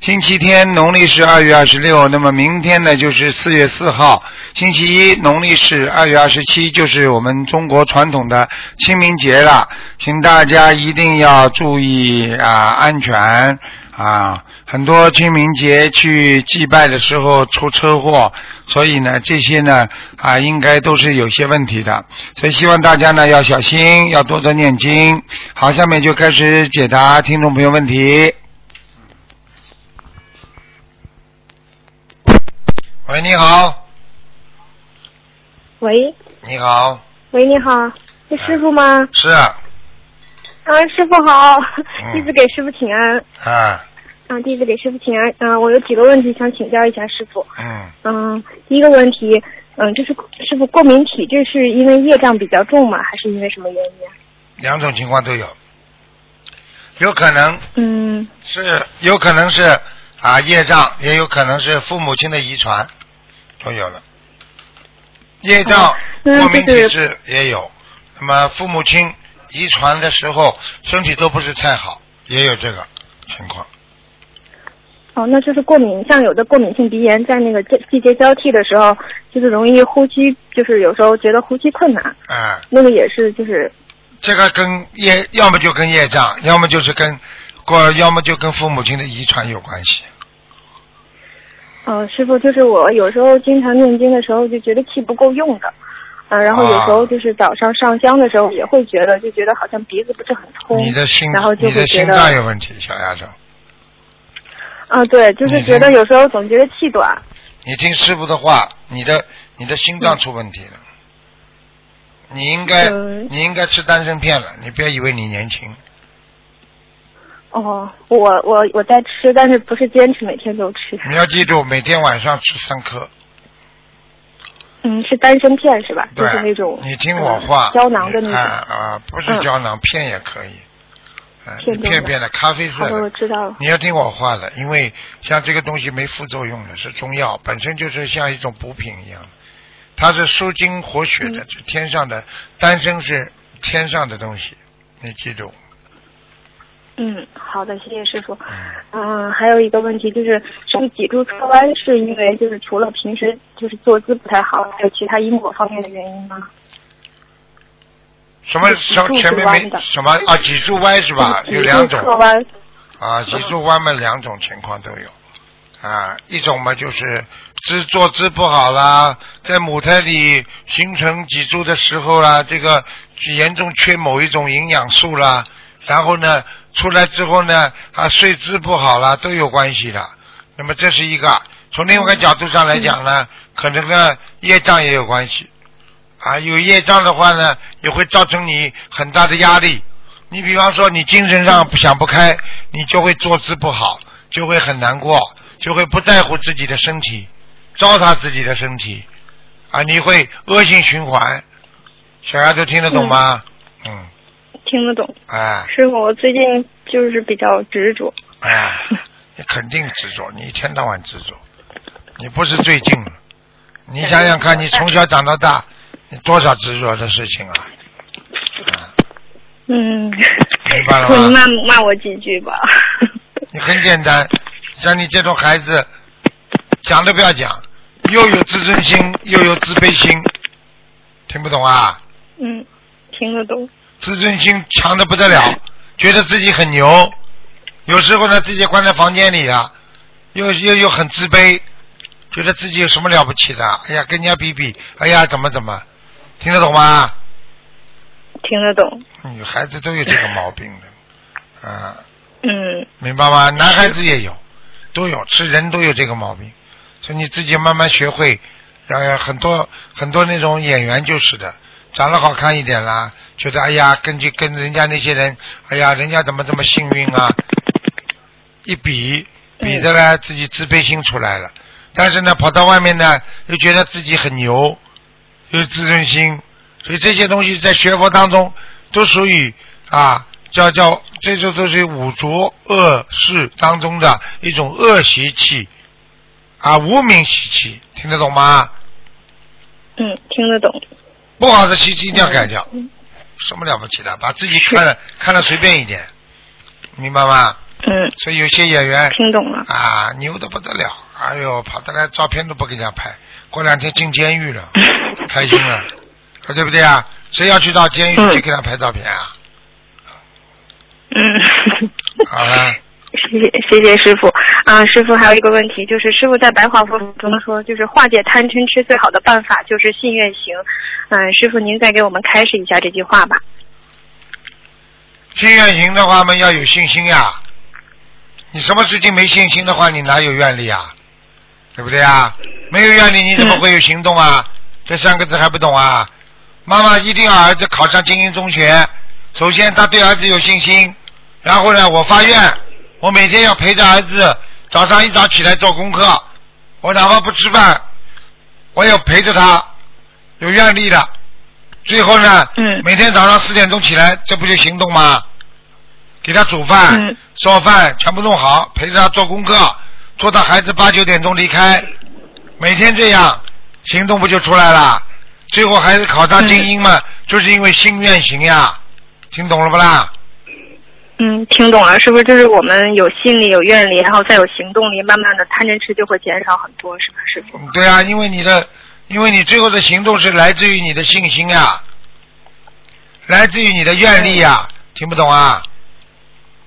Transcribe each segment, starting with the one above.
星期天，农历是二月二十六。那么明天呢就是四月四号，星期一，农历是二月二十七，就是我们中国传统的清明节了。请大家一定要注意啊安全啊！很多清明节去祭拜的时候出车祸，所以呢这些呢啊应该都是有些问题的，所以希望大家呢要小心，要多多念经。好，下面就开始解答听众朋友问题。喂，你好，喂。你好，喂，你好，是师傅吗？是啊，啊，师傅好，嗯。弟子给师傅请安。啊，啊，弟子给师傅请安。啊，我有几个问题想请教一下师傅。嗯，嗯，第一个问题，嗯，就是师傅过敏体质是因为业障比较重吗？还是因为什么原因？啊？两种情况都有，有可能嗯，是有可能是啊业障，也有可能是父母亲的遗传，都有了。业障、过敏体质也有，那么父母亲遗传的时候身体都不是太好，也有这个情况。哦，那就是过敏，像有的过敏性鼻炎，在那个季季节交替的时候，就是容易呼吸，就是有时候觉得呼吸困难，啊，那个也是就是这个跟业，要么就跟业障，要么就是跟过，要么就跟父母亲的遗传有关系。嗯，师傅，就是我有时候经常念经的时候就觉得气不够用的，啊，然后有时候就是早上上香的时候也会觉得，就觉得好像鼻子不是很通，你的心，然后就你的心会觉得，脏有问题，小丫头。啊，对，就是觉得有时候总觉得气短，你听师傅的话，你的你的心脏出问题了，你应该、嗯。你应该吃丹参片了，你不要以为你年轻，哦，我我我在吃，但是不是坚持每天都吃，你要记住每天晚上吃三颗，嗯，是丹参片是吧？就是那种，你听我话，呃胶囊的那。啊啊，不是嗯胶囊、片也可以，啊，片片片的咖啡色的，我。知道了。你要听我话的，因为像这个东西没副作用的，是中药，本身就是像一种补品一样，它是舒筋活血的，嗯是天上的，丹参是天上的东西，你记住。嗯，好的，谢谢师傅。嗯，嗯，还有一个问题就是，是不是脊柱侧弯是因为就是除了平时就是坐姿不太好，还有其他因果方面的原因吗？什么脊什么柱前面没什么啊？脊柱歪是吧？有两种侧弯。啊，脊柱弯嘛，两种情况都有啊。一种嘛就是姿坐姿不好啦，在母胎里形成脊柱的时候啦，这个严重缺某一种营养素啦，然后呢出来之后呢啊睡姿不好了，都有关系的。那么这是一个，从另外一个角度上来讲呢，可能跟业障也有关系。啊，有业障的话呢，也会造成你很大的压力。你比方说，你精神上想不开，你就会坐姿不好，就会很难过，就会不在乎自己的身体，糟蹋自己的身体，啊，你会恶性循环。小丫头听得懂吗？嗯，听得懂，哎师傅，我最近就是比较执着。哎，你肯定执着，你一天到晚执着，你不是最近。你想想看，你从小长到大，你多少执着的事情啊？啊，嗯，明白了你吗？骂骂我几句吧。你很简单，像你这种孩子，讲都不要讲，又有自尊心，又有自卑心，听不懂啊？嗯，听得懂。自尊心强的不得了，觉得自己很牛，有时候呢自己关在房间里啊，又又又很自卑，觉得自己有什么了不起的？哎呀，跟人家比比，哎呀，怎么怎么，听得懂吗？听得懂。女孩子都有这个毛病的，啊，嗯明白吗？男孩子也有，都有，是人都有这个毛病，所以你自己慢慢学会。呃，很多很多那种演员就是的，长得好看一点啦，觉得哎呀，根据跟人家那些人，哎呀，人家怎么这么幸运啊？一比比着呢，自己自卑心出来了。但是呢，跑到外面呢，又觉得自己很牛，有自尊心，所以这些东西在学佛当中都属于啊，叫叫，这就都是五浊恶世当中的一种恶习气啊，无名习气，听得懂吗？嗯，听得懂。不好的习气一定要改掉，什么了不起的？把自己看的看的随便一点，明白吗？嗯，所以有些演员听懂了。啊，牛的不得了，哎呦，跑得来照片都不给人家拍，过两天进监狱了，开心了，对不对啊？谁要去到监狱嗯去给他拍照片啊？嗯。好了，谢谢谢谢师傅啊，师傅还有一个问题，就是师傅在白话佛中说，就是化解贪嗔痴最好的办法就是信愿行。嗯，师傅您再给我们开示一下这句话吧。信愿行的话嘛，要有信心呀。你什么事情没信心的话，你哪有愿力啊？对不对啊？没有愿力，你怎么会有行动啊？这三个字还不懂啊？妈妈一定要儿子考上精英中学。首先，他对儿子有信心，然后呢，我发愿，我每天要陪着儿子，早上一早起来做功课，我哪怕不吃饭，我也陪着他，有愿力的。最后呢，嗯每天早上四点钟起来，这不就行动吗？给他煮饭、嗯做饭，全部弄好，陪着他做功课，做到孩子八九点钟离开，每天这样，行动不就出来了？最后孩子考上精英嘛，就是因为心愿行呀，听懂了不啦？嗯，听懂了，是不是就是我们有心理、有愿力，然后再有行动力，慢慢的贪嗔痴就会减少很多，是吧，师傅？对啊，因为你的，因为你最后的行动是来自于你的信心呀，来自于你的愿力呀，听不懂啊？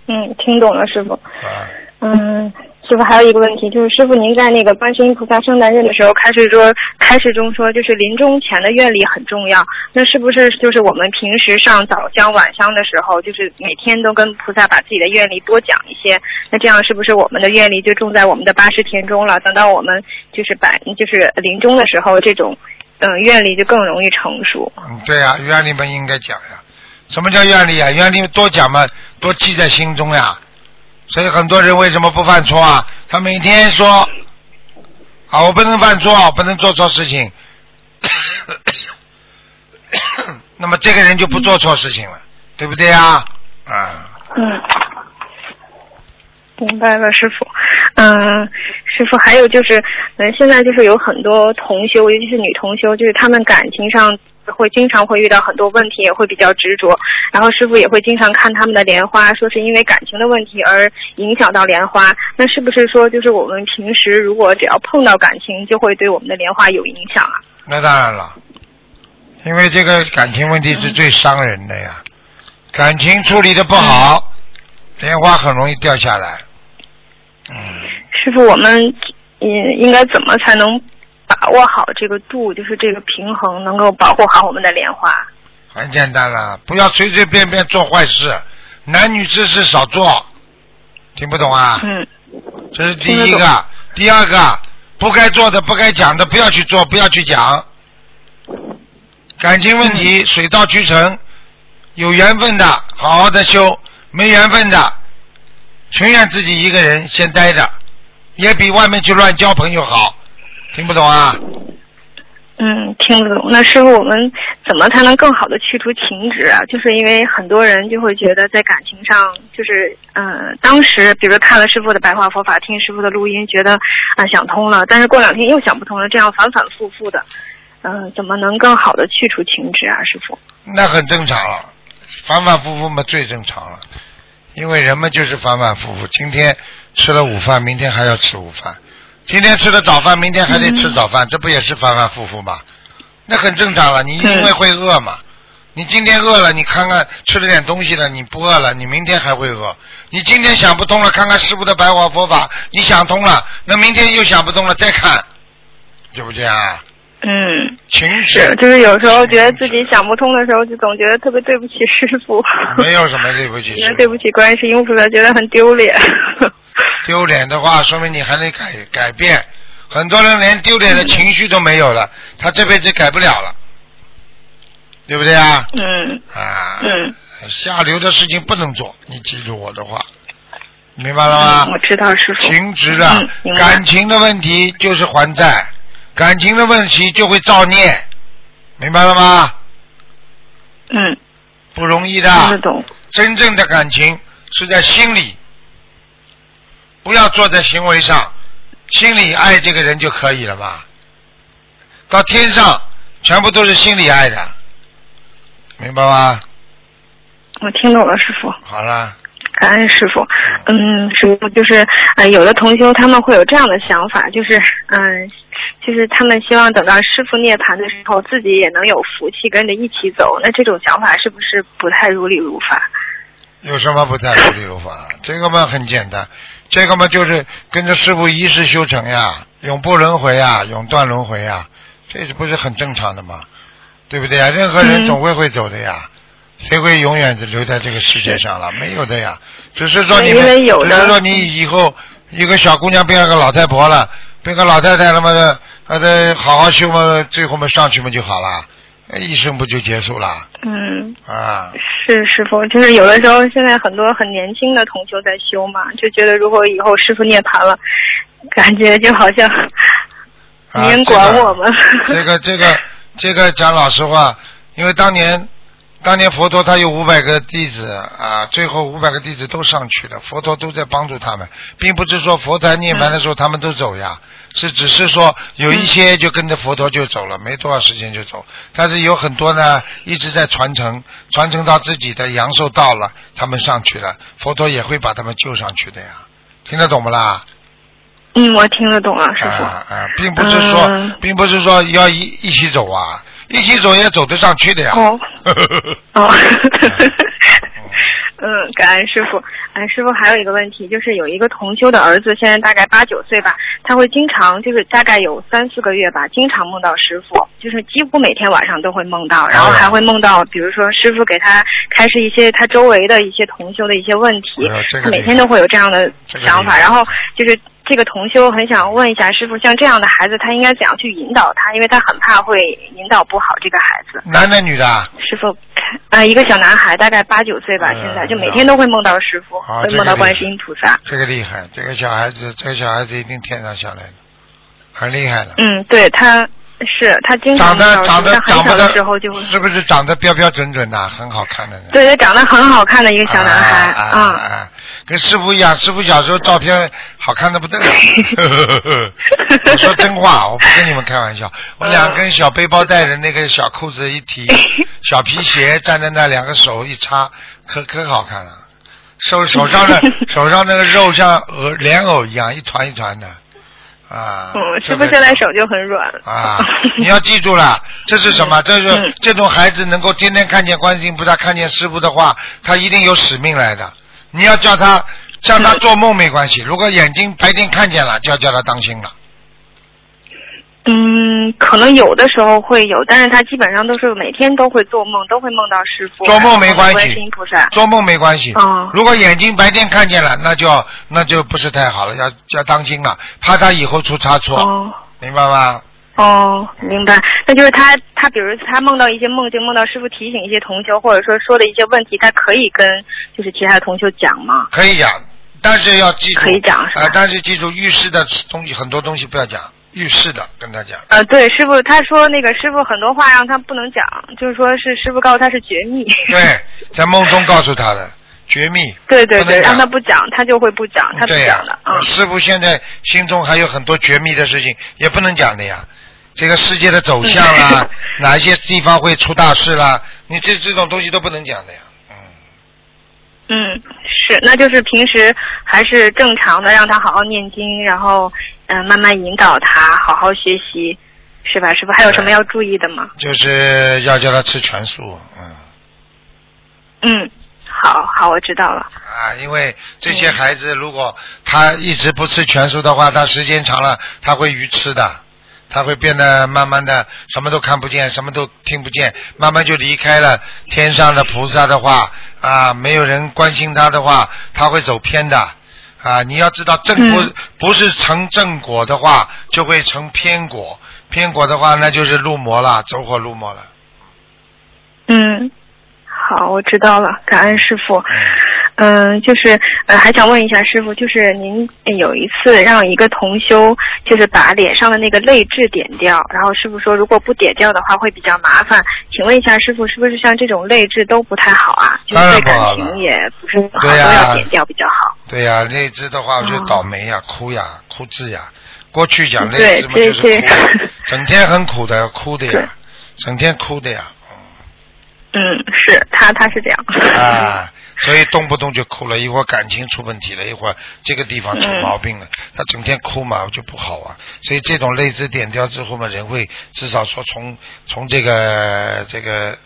嗯，听懂了，师傅。啊，嗯，师傅还有一个问题，就是师傅您在那个观世音菩萨圣诞日的时候开始说，开始中说就是临终前的愿力很重要。那是不是就是我们平时上早香晚香的时候，就是每天都跟菩萨把自己的愿力多讲一些？那这样是不是我们的愿力就种在我们的八十田中了？等到我们就是百就是临终的时候，这种嗯愿力就更容易成熟。嗯，对呀、愿力们应该讲呀。什么叫愿力啊？愿力多讲嘛，多记在心中呀。所以很多人为什么不犯错啊？他每天说啊，我不能犯错，不能做错事情。那么这个人就不做错事情了，对不对啊？啊，嗯，明白了，师傅。嗯，师傅，还有就是，嗯，现在就是有很多同修，尤其是女同修，就是她们感情上会经常会遇到很多问题，也会比较执着。然后师傅也会经常看他们的莲花，说是因为感情的问题而影响到莲花。那是不是说，就是我们平时如果只要碰到感情，就会对我们的莲花有影响啊？那当然了，因为这个感情问题是最伤人的呀。感情处理的不好，莲花很容易掉下来。嗯。师傅，我们嗯应该怎么才能把握好这个度，就是这个平衡，能够保护好我们的莲花？很简单了，不要随随便便做坏事，男女之事少做，听不懂啊？嗯这是第一个，第二个，不该做的、不该讲的，不要去做，不要去讲。感情问嗯题水到渠成，有缘分的好好的修，没缘分的，情愿自己一个人先待着，也比外面去乱交朋友好。听不懂啊？嗯，听不懂。那师傅，我们怎么才能更好的去除情执啊？就是因为很多人就会觉得在感情上，就是嗯、呃当时比如看了师傅的白话佛法，听师傅的录音，觉得啊、想通了，但是过两天又想不通了，这样反反复复的，嗯、怎么能更好的去除情执啊，师傅？那很正常了，反反复复嘛最正常了，因为人们就是反反复复。今天吃了午饭，明天还要吃午饭；今天吃的早饭，明天还得吃早饭，这不也是反反复复吗？那很正常了，你因为会饿嘛。你今天饿了，你看看吃了点东西了，你不饿了，你明天还会饿。你今天想不通了，看看师傅的白话佛法，你想通了，那明天又想不通了，再看，对不对啊？嗯，情是，绪就是有时候觉得自己想不通的时候，就总觉得特别对不起师傅，没有什么对不起师傅觉得对不起观世音菩萨，觉得很丢脸。丢脸的话，说明你还得改改变。很多人连丢脸的情绪都没有了，他这辈子改不了了，对不对啊？嗯啊，嗯下流的事情不能做，你记住我的话，明白了吗？嗯我知道师傅。情执了嗯，感情的问题就是还债，感情的问题就会造孽，明白了吗？嗯，不容易的。真正的感情是在心里，不要做在行为上，心里爱这个人就可以了嘛。到天上全部都是心里爱的，明白吗？我听懂了，师傅。好了，感恩师傅。嗯，师傅就是呃，有的同修他们会有这样的想法，就是嗯、就是他们希望等到师傅涅槃的时候，自己也能有福气跟着一起走。那这种想法是不是不太如理如法？有什么不太如理如法？这个嘛很简单，这个嘛就是跟着师傅一世修成呀，永不轮回呀，永断轮回呀，这是不是很正常的嘛？对不对呀？任何人嗯总会会走的呀，谁会永远的留在这个世界上了？没有的呀，只是说你们，有只是说你以后一个小姑娘变了个老太婆了，变个老太太了嘛的，呃，得好好修嘛，最后嘛上去嘛就好了，哎一生不就结束了嗯，啊？是师傅，就是有的时候现在很多很年轻的同修在修嘛，就觉得如果以后师傅涅槃了，感觉就好像啊没人管我们。这个这个这个讲老实话，因为当年当年佛陀他有五百个弟子啊，最后五百个弟子都上去了，佛陀都在帮助他们，并不是说佛在涅槃的时候他们都走呀，是只是说有一些就跟着佛陀就走了，没多少时间就走，但是有很多呢一直在传承，传承到自己的阳寿到了，他们上去了，佛陀也会把他们救上去的呀，听得懂不啦？嗯，我听得懂啊，师傅。啊啊，并不是说，嗯并不是说要一一起走啊，一起走也走得上去的呀。哦 哦，嗯，感恩师傅。哎，师傅还有一个问题，就是有一个同修的儿子，现在大概八九岁吧，他会经常就是大概有三四个月吧，经常梦到师傅，就是几乎每天晚上都会梦到，然后还会梦到，比如说师傅给他开示一些他周围的一些同修的一些问题哎这，个他每天都会有这样的想法，然后就是。这个同修很想问一下师傅，像这样的孩子，他应该怎样去引导他？因为他很怕会引导不好这个孩子。男的女的啊？师傅，呃，一个小男孩，大概八九岁吧，嗯现在就每天都会梦到师傅，啊会梦到观世音菩萨。这个厉害，这个小孩子，这个小孩子一定天上下来的，很厉害的。嗯，对，他是他经常长得长得长不得的时候就会，是不是长得标标准准的，很好看的呢？对对，长得很好看的一个小男孩，啊啊嗯。啊跟师傅一样，师傅小时候照片好看的不得了。我说真话，我不跟你们开玩笑。我两根小背包带着那个小裤子一提，小皮鞋站在那，两个手一插，可可好看了。手手上的手上那个肉像鹅莲藕一样，一团一团的。啊，师傅现在手就很软。啊，你要记住了，这是什么？这是嗯这种孩子能够天天看见观世音菩萨，看见师傅的话，他一定有使命来的。你要叫他叫他做梦没关系，如果眼睛白天看见了，就要叫他当心了。嗯，可能有的时候会有，但是他基本上都是每天都会做梦，都会梦到师傅。做梦没关系观世音菩萨。做梦没关系，哦如果眼睛白天看见了，那就那就不是太好了，要要当心了，怕他以后出差错，哦明白吗？哦，明白。那就是他，他比如他梦到一些梦境，梦到师傅提醒一些同修，或者说说的一些问题，他可以跟就是其他的同修讲吗？可以讲，但是要记住，可以讲是吧啊、但是记住浴室的东西很多东西不要讲，浴室的跟他讲。呃，对，师傅他说那个师傅很多话让他不能讲，就是说是师傅告诉他是绝密。对，在梦中告诉他的绝密。对对对，让他不讲，他就会不讲，他不、讲的。嗯，师傅现在心中还有很多绝密的事情，也不能讲的呀。这个世界的走向啦，哪一些地方会出大事啦，你这这种东西都不能讲的呀。嗯，嗯，是，那就是平时还是正常的，让他好好念经，然后嗯、呃慢慢引导他好好学习，是吧？师傅还有什么要注意的吗？就是要叫他吃全素，嗯。嗯，好好，我知道了。啊，因为这些孩子如果他一直不吃全素的话，他时间长了他会愚痴的，他会变得慢慢的什么都看不见，什么都听不见，慢慢就离开了天上的菩萨的话啊，没有人关心他的话，他会走偏的啊。你要知道正不、嗯不是成正果的话，就会成偏果，偏果的话那就是入魔了，走火入魔了。嗯，好，我知道了，感恩师傅。嗯，就是呃，还想问一下师傅，就是您有一次让一个同修，就是把脸上的那个泪痣点掉，然后师傅说，如果不点掉的话会比较麻烦。请问一下师傅，是不是像这种泪痣都不太好啊？就是对感情也不是很好，都要点掉比较好。对呀，泪痣的话就倒霉呀，哭呀，哭痣呀。过去讲泪痣嘛就是哭，整天很苦的，哭的呀，整天哭的呀。嗯，是他，他是这样。啊，所以动不动就哭了，一会儿感情出问题了，一会儿这个地方出毛病了，他整天哭嘛就不好啊。所以这种泪痣点掉之后嘛，人会至少说从从这个这个，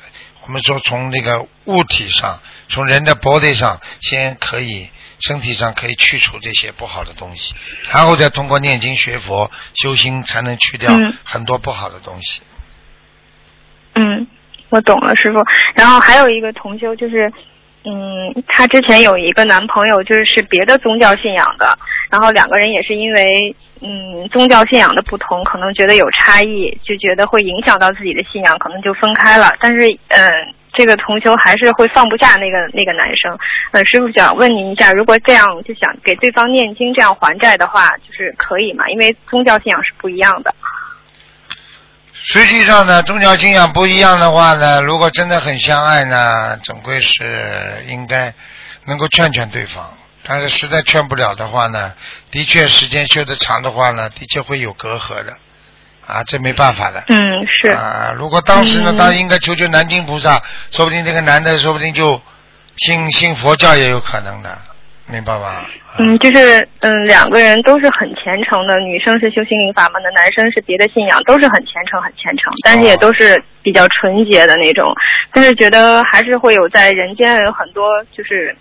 我们说从那个物体上，从人的 body 上，先可以身体上可以去除这些不好的东西，然后再通过念经学佛修心，才能去掉很多不好的东西。嗯。我懂了，师傅。然后还有一个同修，就是，嗯，她之前有一个男朋友，就是是别的宗教信仰的。然后两个人也是因为，嗯，宗教信仰的不同，可能觉得有差异，就觉得会影响到自己的信仰，可能就分开了。但是，嗯，这个同修还是会放不下那个那个男生。嗯，师傅想问您一下，如果这样就想给对方念经，这样还债的话，就是可以吗？因为宗教信仰是不一样的。实际上呢，宗教信仰不一样的话呢，如果真的很相爱呢，总归是应该能够劝劝对方。但是实在劝不了的话呢，的确时间修得长的话呢，的确会有隔阂的，啊，这没办法的。嗯，是。啊，如果当时呢，他应该求求南京菩萨，说不定这个男的说不定就信信佛教也有可能的，明白吧？嗯，就是嗯，两个人都是很虔诚的，女生是修心灵法门的，男生是别的信仰，都是很虔诚，很虔诚，但是也都是比较纯洁的那种。但是觉得还是会有在人间有很多就是，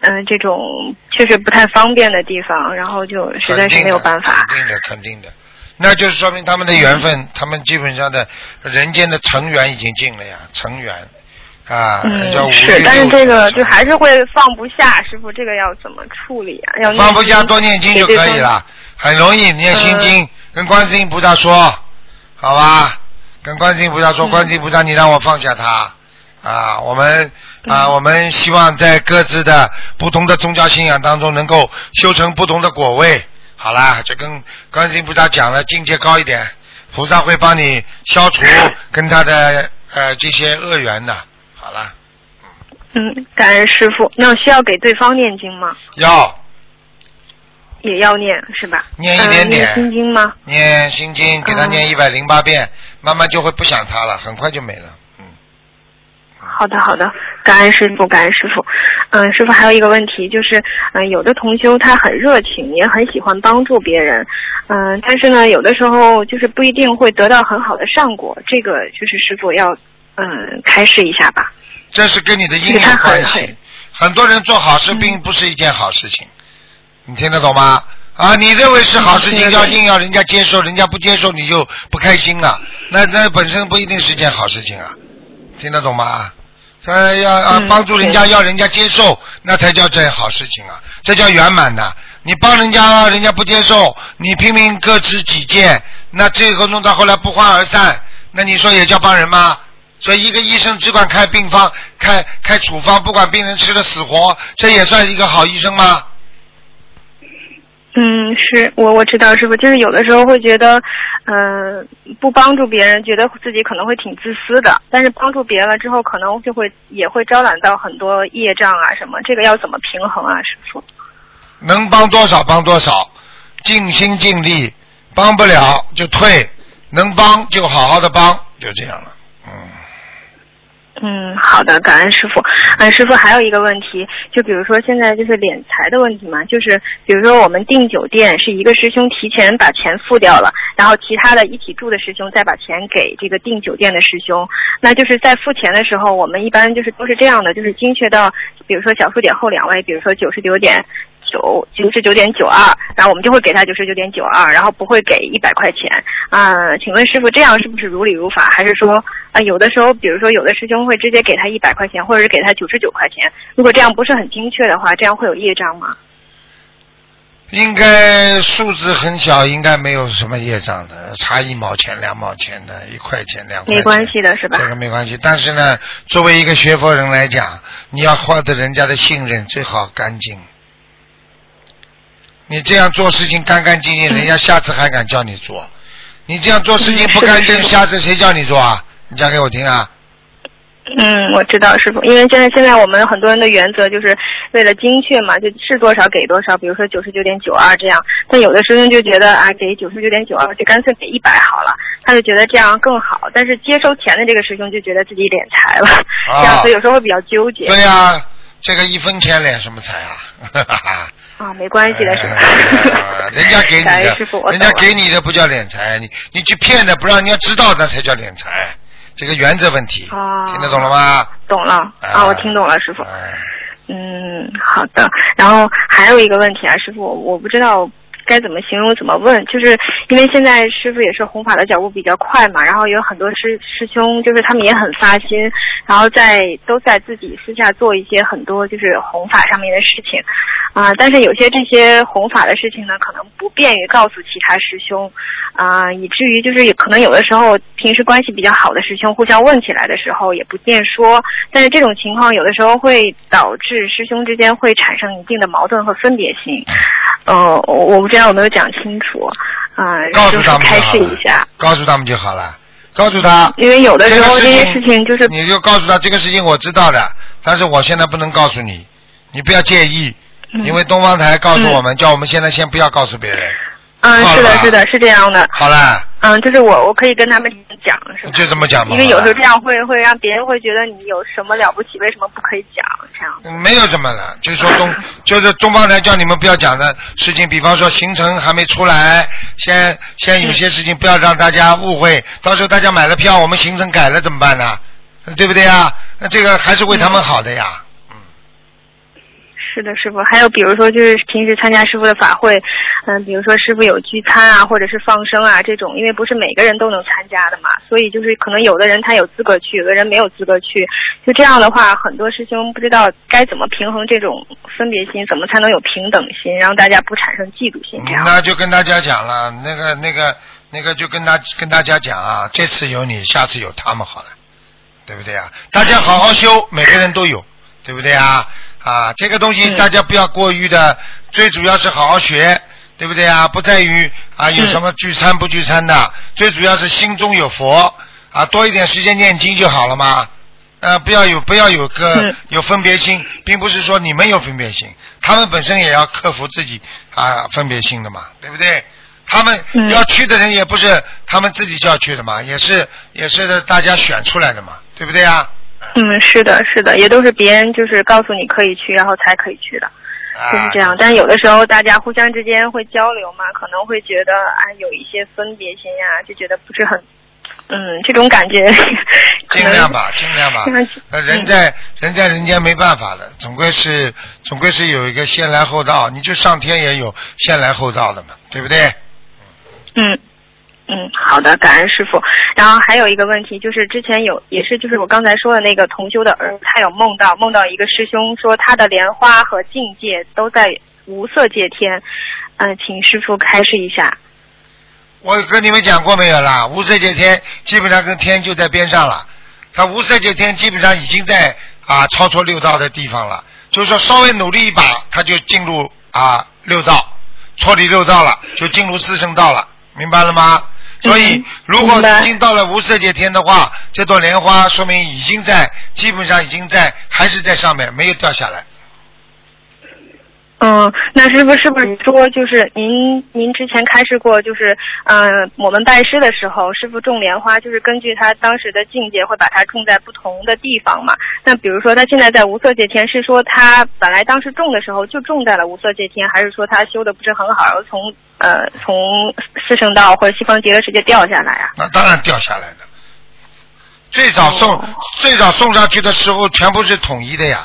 嗯，这种确实不太方便的地方，然后就实在是没有办法。肯定的，肯定的，那就是说明他们的缘分，他们基本上的人间的成缘已经尽了呀，成缘。啊，但是这个就还是会放不下，师傅，这个要怎么处理啊？要放不下，多念经就可以了，很容易念心经，跟观世音菩萨说，好吧？跟观世音菩萨说，观世音菩萨，你让我放下他啊！我们啊，我们希望在各自的不同的宗教信仰当中，能够修成不同的果位。好啦，就跟观世音菩萨讲了，境界高一点，菩萨会帮你消除 跟他的呃这些恶缘的。好了，嗯，感恩师傅。那需要给对方念经吗？要，也要念是吧？念一点点心经吗？念心经，给他念一百零八遍，慢慢就会不想他了，很快就没了。嗯。好的，好的，感恩师傅，感恩师傅。嗯，师傅还有一个问题就是，嗯，有的同修他很热情，也很喜欢帮助别人，嗯，但是呢，有的时候就是不一定会得到很好的善果，这个就是师傅要。嗯，开示一下吧。这是跟你的因果关系。很多人做好事并不是一件好事情，你听得懂吗？啊，你认为是好事情，要硬要人家接受，人家不接受你就不开心了。那那本身不一定是件好事情啊，听得懂吗？呃，要啊帮助人家，要人家接受，那才叫这好事情啊，这叫圆满的。你帮人家，人家不接受，你拼命各执己见，那最后弄到后来不欢而散，那你说也叫帮人吗？所以，一个医生只管开病方、开开处方，不管病人吃的死活，这也算一个好医生吗？嗯，是我我知道，师傅，就是有的时候会觉得，嗯，不帮助别人，觉得自己可能会挺自私的，但是帮助别人了之后，可能就会也会招揽到很多业障啊什么，这个要怎么平衡啊，师傅？能帮多少帮多少，尽心尽力，帮不了就退，能帮就好好的帮，就这样了。嗯，嗯好的，感恩师傅。嗯，师傅还有一个问题，就比如说现在就是敛财的问题嘛，就是比如说我们订酒店是一个师兄提前把钱付掉了，然后其他的一起住的师兄再把钱给这个订酒店的师兄，那就是在付钱的时候，我们一般就是都是这样的，就是精确到，比如说小数点后两位，比如说九十九点。九九十九点九二，然后我们就会给他九十九点九二，然后不会给一百块钱啊？请问师傅，这样是不是如理如法？还是说啊，有的时候，比如说有的师兄会直接给他一百块钱，或者是给他九十九块钱？如果这样不是很精确的话，这样会有业障吗？应该数字很小，应该没有什么业障的，差一毛钱、两毛钱的，一块钱、两块钱，没关系的是吧这个没关系。但是呢，作为一个学佛人来讲，你要获得人家的信任，最好干净。你这样做事情干干净净，嗯人家下次还敢叫你做。你这样做事情不干净，下次谁叫你做啊？你讲给我听啊！嗯，我知道师傅，因为现在现在我们很多人的原则就是为了精确嘛，就是多少给多少，比如说九十九点九二这样。但有的师兄就觉得啊，给九十九点九二就干脆给一百好了，他就觉得这样更好。但是接收钱的这个师兄就觉得自己敛财了，这样所以有时候会比较纠结。啊对呀、这个一分钱敛什么财啊？啊，没关系的是吧？呃 人家给你的，人家给你的不叫敛财，你你去骗的，不让人家知道，那才叫敛财。这个原则问题，哦听得懂了吗？懂了啊，我听懂了，师傅。哎嗯，好的。然后还有一个问题啊，师傅，我不知道该怎么形容，怎么问，就是因为现在师傅也是弘法的脚步比较快嘛，然后有很多师师兄，就是他们也很发心，然后在都在自己私下做一些很多就是弘法上面的事情。啊、但是有些这些弘法的事情呢，可能不便于告诉其他师兄。啊、以至于就是也可能有的时候平时关系比较好的师兄互相问起来的时候也不见说，但是这种情况有的时候会导致师兄之间会产生一定的矛盾和分别心。呃，我我不知道有没有讲清楚，啊、告诉他们就好了示一下，告诉他们就好了，告诉他。因为有的时候这这个些事情就是你就告诉他这个事情我知道的，但是我现在不能告诉你，你不要介意，嗯因为东方台告诉我们，叫我们现在先不要告诉别人。嗯，是的，是的，是这样的。好了，嗯，就是我我可以跟他们讲，是吧？就这么讲吧。因为有时候这样会会让别人会觉得你有什么了不起，为什么不可以讲？这样。嗯没有什么了，就是说东，就是东方台叫你们不要讲的事情，比方说行程还没出来，先先有些事情不要让大家误会，到时候大家买了票，我们行程改了怎么办呢？对不对啊？那这个还是为他们好的呀。是的，师傅。还有比如说，就是平时参加师傅的法会，嗯、比如说师傅有聚餐啊，或者是放生啊这种，因为不是每个人都能参加的嘛，所以就是可能有的人他有资格去，有的人没有资格去。就这样的话，很多师兄不知道该怎么平衡这种分别心，怎么才能有平等心，让大家不产生嫉妒心。那就跟大家讲了，那个那个那个就跟大跟大家讲啊，这次有你，下次有他们好了，对不对啊？大家好好修，每个人都有，对不对啊？啊，这个东西嗯大家不要过于的，最主要是好好学，对不对啊？不在于啊有什么聚餐不聚餐的，最主要是心中有佛啊，多一点时间念经就好了嘛。呃，不要有不要有个、嗯有分别心，并不是说你们有分别心，他们本身也要克服自己啊分别心的嘛，对不对？他们嗯要去的人也不是他们自己就要去的嘛，也是也是大家选出来的嘛，对不对啊？嗯，是的，是的，也都是别人就是告诉你可以去，然后才可以去的。啊就是这样，但是有的时候大家互相之间会交流嘛，可能会觉得啊有一些分别心呀、就觉得不是很，嗯，这种感觉。尽量吧，尽量吧这样。呃，人嗯在人在人间没办法的，总归是总归是有一个先来后到，你就上天也有先来后到的嘛，对不对？嗯。嗯，好的，感恩师傅。然后还有一个问题，就是之前有也是就是我刚才说的那个同修的儿子，他有梦到梦到一个师兄说他的莲花和境界都在无色界天，嗯、请师傅开示一下。我跟你们讲过没有啦？无色界天基本上跟天就在边上了，他无色界天基本上已经在啊超出六道的地方了，就是说稍微努力一把，他就进入啊六道，脱离六道了，就进入四圣道了，明白了吗？所以嗯，如果已经到了无色界天的话，这朵莲花说明已经在，基本上已经在，还是在上面，没有掉下来。嗯，那师傅是不是说，就是您您之前开示过，就是嗯、呃我们拜师的时候，师傅种莲花，就是根据他当时的境界，会把它种在不同的地方嘛？那比如说他现在在无色界天，是说他本来当时种的时候就种在了无色界天，还是说他修的不是很好，然后从呃从四圣道或者西方极乐世界掉下来啊？那当然掉下来的。最早送、哦最早送上去的时候，全部是统一的呀，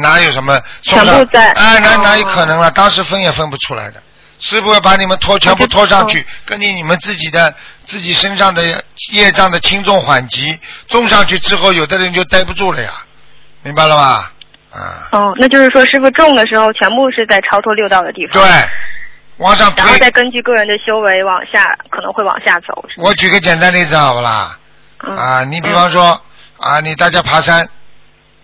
哪有什么送上全部在哎，哪哦哪有可能了？当时分也分不出来的。师傅要把你们拖全部拖上去，根据你们自己的自己身上的业障的轻重缓急，种上去之后，有的人就待不住了呀，明白了吧？啊，哦，那就是说师傅种的时候，全部是在超脱六道的地方。对，往上推。然后再根据个人的修为往下，可能会往下走。我举个简单例子好不啦？嗯啊，你比方说啊，你大家爬山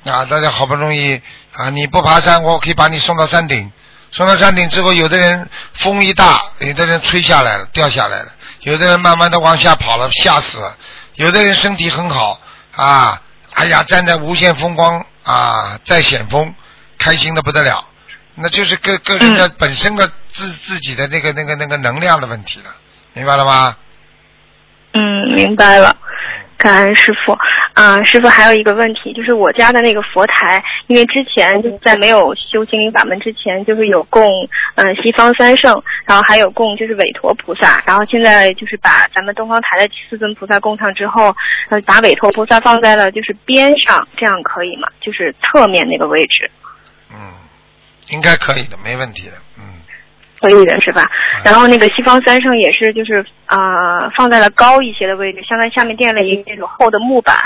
啊，大家好不容易啊，你不爬山，我可以把你送到山顶。送到山顶之后，有的人风一大，有的人吹下来了，掉下来了；有的人慢慢的往下跑了，吓死了；有的人身体很好啊，哎呀，站在无限风光啊，在险峰，开心的不得了。那就是个个人的本身的自自己的那个那个那个能量的问题了，明白了吗？嗯，明白了。感恩师傅，啊、师傅还有一个问题，就是我家的那个佛台，因为之前就是在没有修心灵法门之前，就是有供嗯、西方三圣，然后还有供就是韦陀菩萨，然后现在就是把咱们东方台的四尊菩萨供上之后，呃，把韦陀菩萨放在了就是边上，这样可以吗？就是侧面那个位置。嗯，应该可以的，没问题的。嗯，可以的是吧？然后那个西方三圣也是就是啊、呃放在了高一些的位置，相当于下面垫了一个那种厚的木板，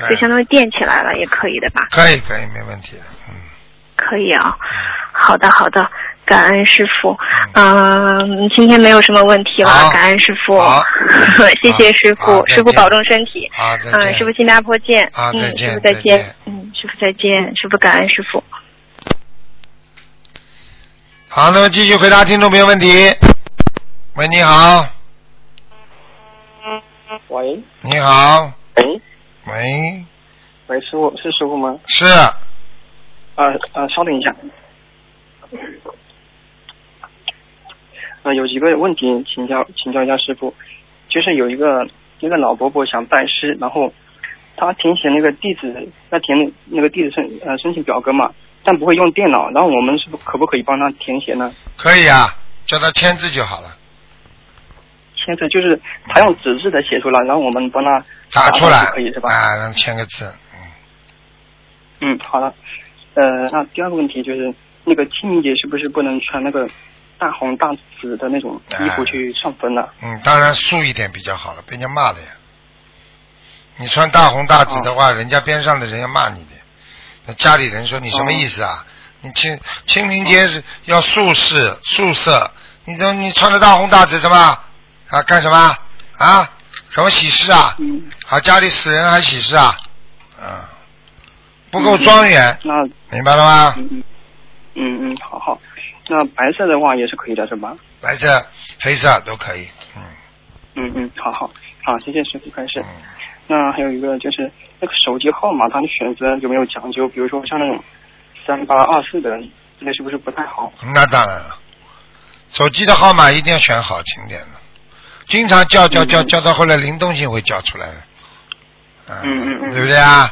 哎就相当于垫起来了，也可以的吧？可以可以，没问题的。嗯，可以啊。好的好的，感恩师傅。嗯、今天没有什么问题了，感恩师傅好，谢谢师傅，师傅保重身体。嗯，师傅新加坡见。嗯，好再见师傅再再见嗯，师傅再见，师傅感恩师傅。好，那么继续回答听众朋友问题。喂，你好，喂，你好，喂，喂，喂，师傅是师傅吗？是，啊啊，稍等一下。呃，有几个问题请教请教一下师傅，就是有一个一个老伯伯想拜师，然后他填写那个地址，要填那那个地址申呃申请表格嘛，但不会用电脑，然后我们是不可不可以帮他填写呢？可以啊，叫他签字就好了，签字就是他用纸质的写出来，然后我们帮他打出来就可以是吧？啊，让他签个字。嗯，嗯，好的。呃，那第二个问题就是，那个清明节是不是不能穿那个大红大紫的那种衣服去上坟呢？嗯，当然素一点比较好了，被人家骂的呀。你穿大红大紫的话，人家边上的人要骂你的。那家里人说你什么意思啊？你清清明节是要素食素色，你怎么你穿的大红大紫什么啊？干什么啊？什么喜事啊？嗯，啊，家里死人还喜事啊？啊，不够庄严，那明白了吗？嗯嗯嗯嗯，好好。那白色的话也是可以的，是吧？白色、黑色都可以。嗯嗯嗯，好好好，谢谢师傅开始。嗯，那还有一个就是那个手机号码，它的选择有没有讲究？比如说像那种三八二四的，这个是不是不太好？那当然了，手机的号码一定要选好听点的，经常叫叫叫嗯叫到后来灵动性会叫出来的，嗯嗯嗯对不对啊？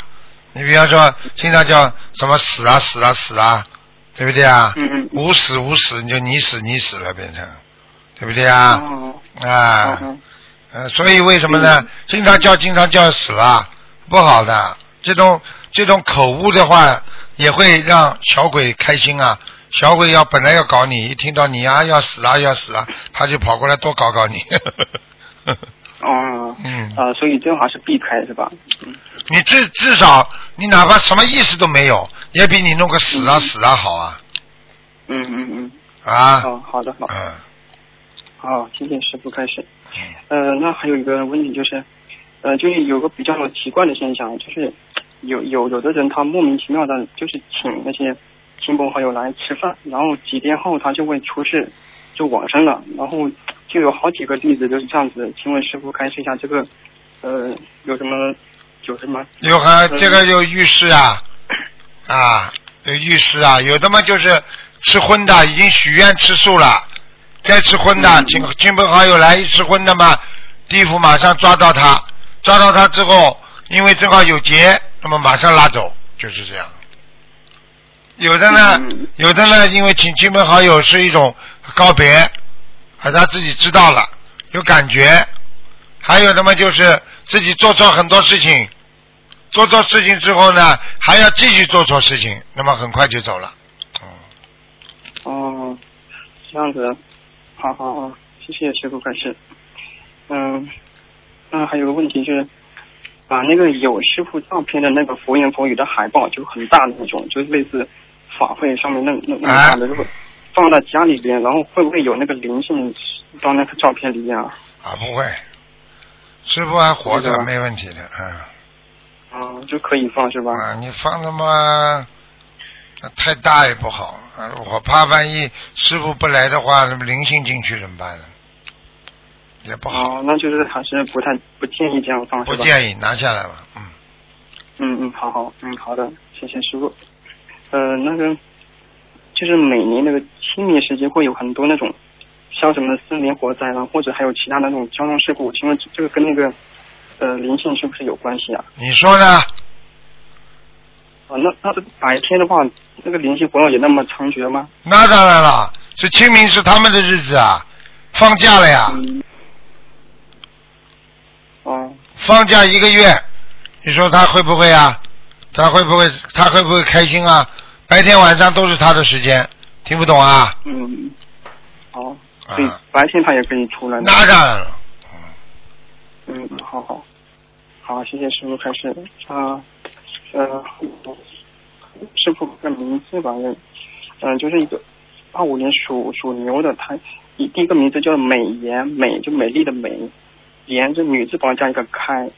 你比方说经常叫什么死啊死啊死啊，对不对啊？嗯嗯无死无死，你就你死你死了变成，对不对啊？哦，啊，嗯呃，所以为什么呢？经常叫经常叫死啊，不好的。这种这种口误的话，也会让小鬼开心啊。小鬼要本来要搞你，一听到你啊要死啊要死啊，他就跑过来多搞搞你。哦，嗯，啊，所以最好是避开，是吧？嗯你至至少你哪怕什么意思都没有，也比你弄个死啊死啊好啊嗯嗯嗯，啊。哦，好的好。嗯，好，谢谢师傅开始。呃，那还有一个问题就是，呃，就是有个比较奇怪的现象，就是有有有的人他莫名其妙的，就是请那些亲朋好友来吃饭，然后几天后他就会出事，就往生了，然后就有好几个例子就是这样子。请问师傅开示一下这个，呃，有什么有什么？有还这个有预示啊啊，有预示啊，有的嘛就是吃荤的，已经许愿吃素了，再吃荤的，嗯亲亲朋好友来一吃荤的嘛，地府马上抓到他，抓到他之后，因为正好有劫，那么马上拉走，就是这样。有的呢，嗯有的呢，因为请亲朋好友是一种告别，啊，他自己知道了，有感觉；还有的嘛，就是自己做错很多事情，做错事情之后呢，还要继续做错事情，那么很快就走了。嗯，哦，这样子，好好好，谢谢师傅开始。嗯，那还有个问题就是，把那个有师傅照片的那个佛言佛语的海报，就很大的那种，就是类似法会上面那那那么大的，如果放到家里边，然后会不会有那个灵性到那个照片里面啊？啊，不会，师傅还活着，没问题的，嗯。啊，就可以放是吧？啊，你放的嘛，太大也不好。啊我怕万一师傅不来的话，那么灵性进去怎么办呢？也不好，哦，那就是还是不太不建议这样放？不建议拿下来吧。嗯，嗯嗯，好好，嗯好的，谢谢师傅。呃，那个就是每年那个清明时节会有很多那种像什么森林火灾啦，或者还有其他的那种交通事故，请问这个跟那个呃灵性是不是有关系啊？你说呢？啊，那那这白天的话，那个灵性活动也那么猖獗吗？那当然了，是清明是他们的日子啊，放假了呀，嗯。哦，放假一个月，你说他会不会啊？他会不会他会不会开心啊？白天晚上都是他的时间，听不懂啊？嗯，好，啊所以白天他也可以出来。那当然了，嗯，好好，好，谢谢师傅开始啊，呃，师傅个名字吧，嗯、呃，就是一个二五年属属牛的，他第第一个名字叫美颜，美就美丽的美，颜就女字旁加一个开，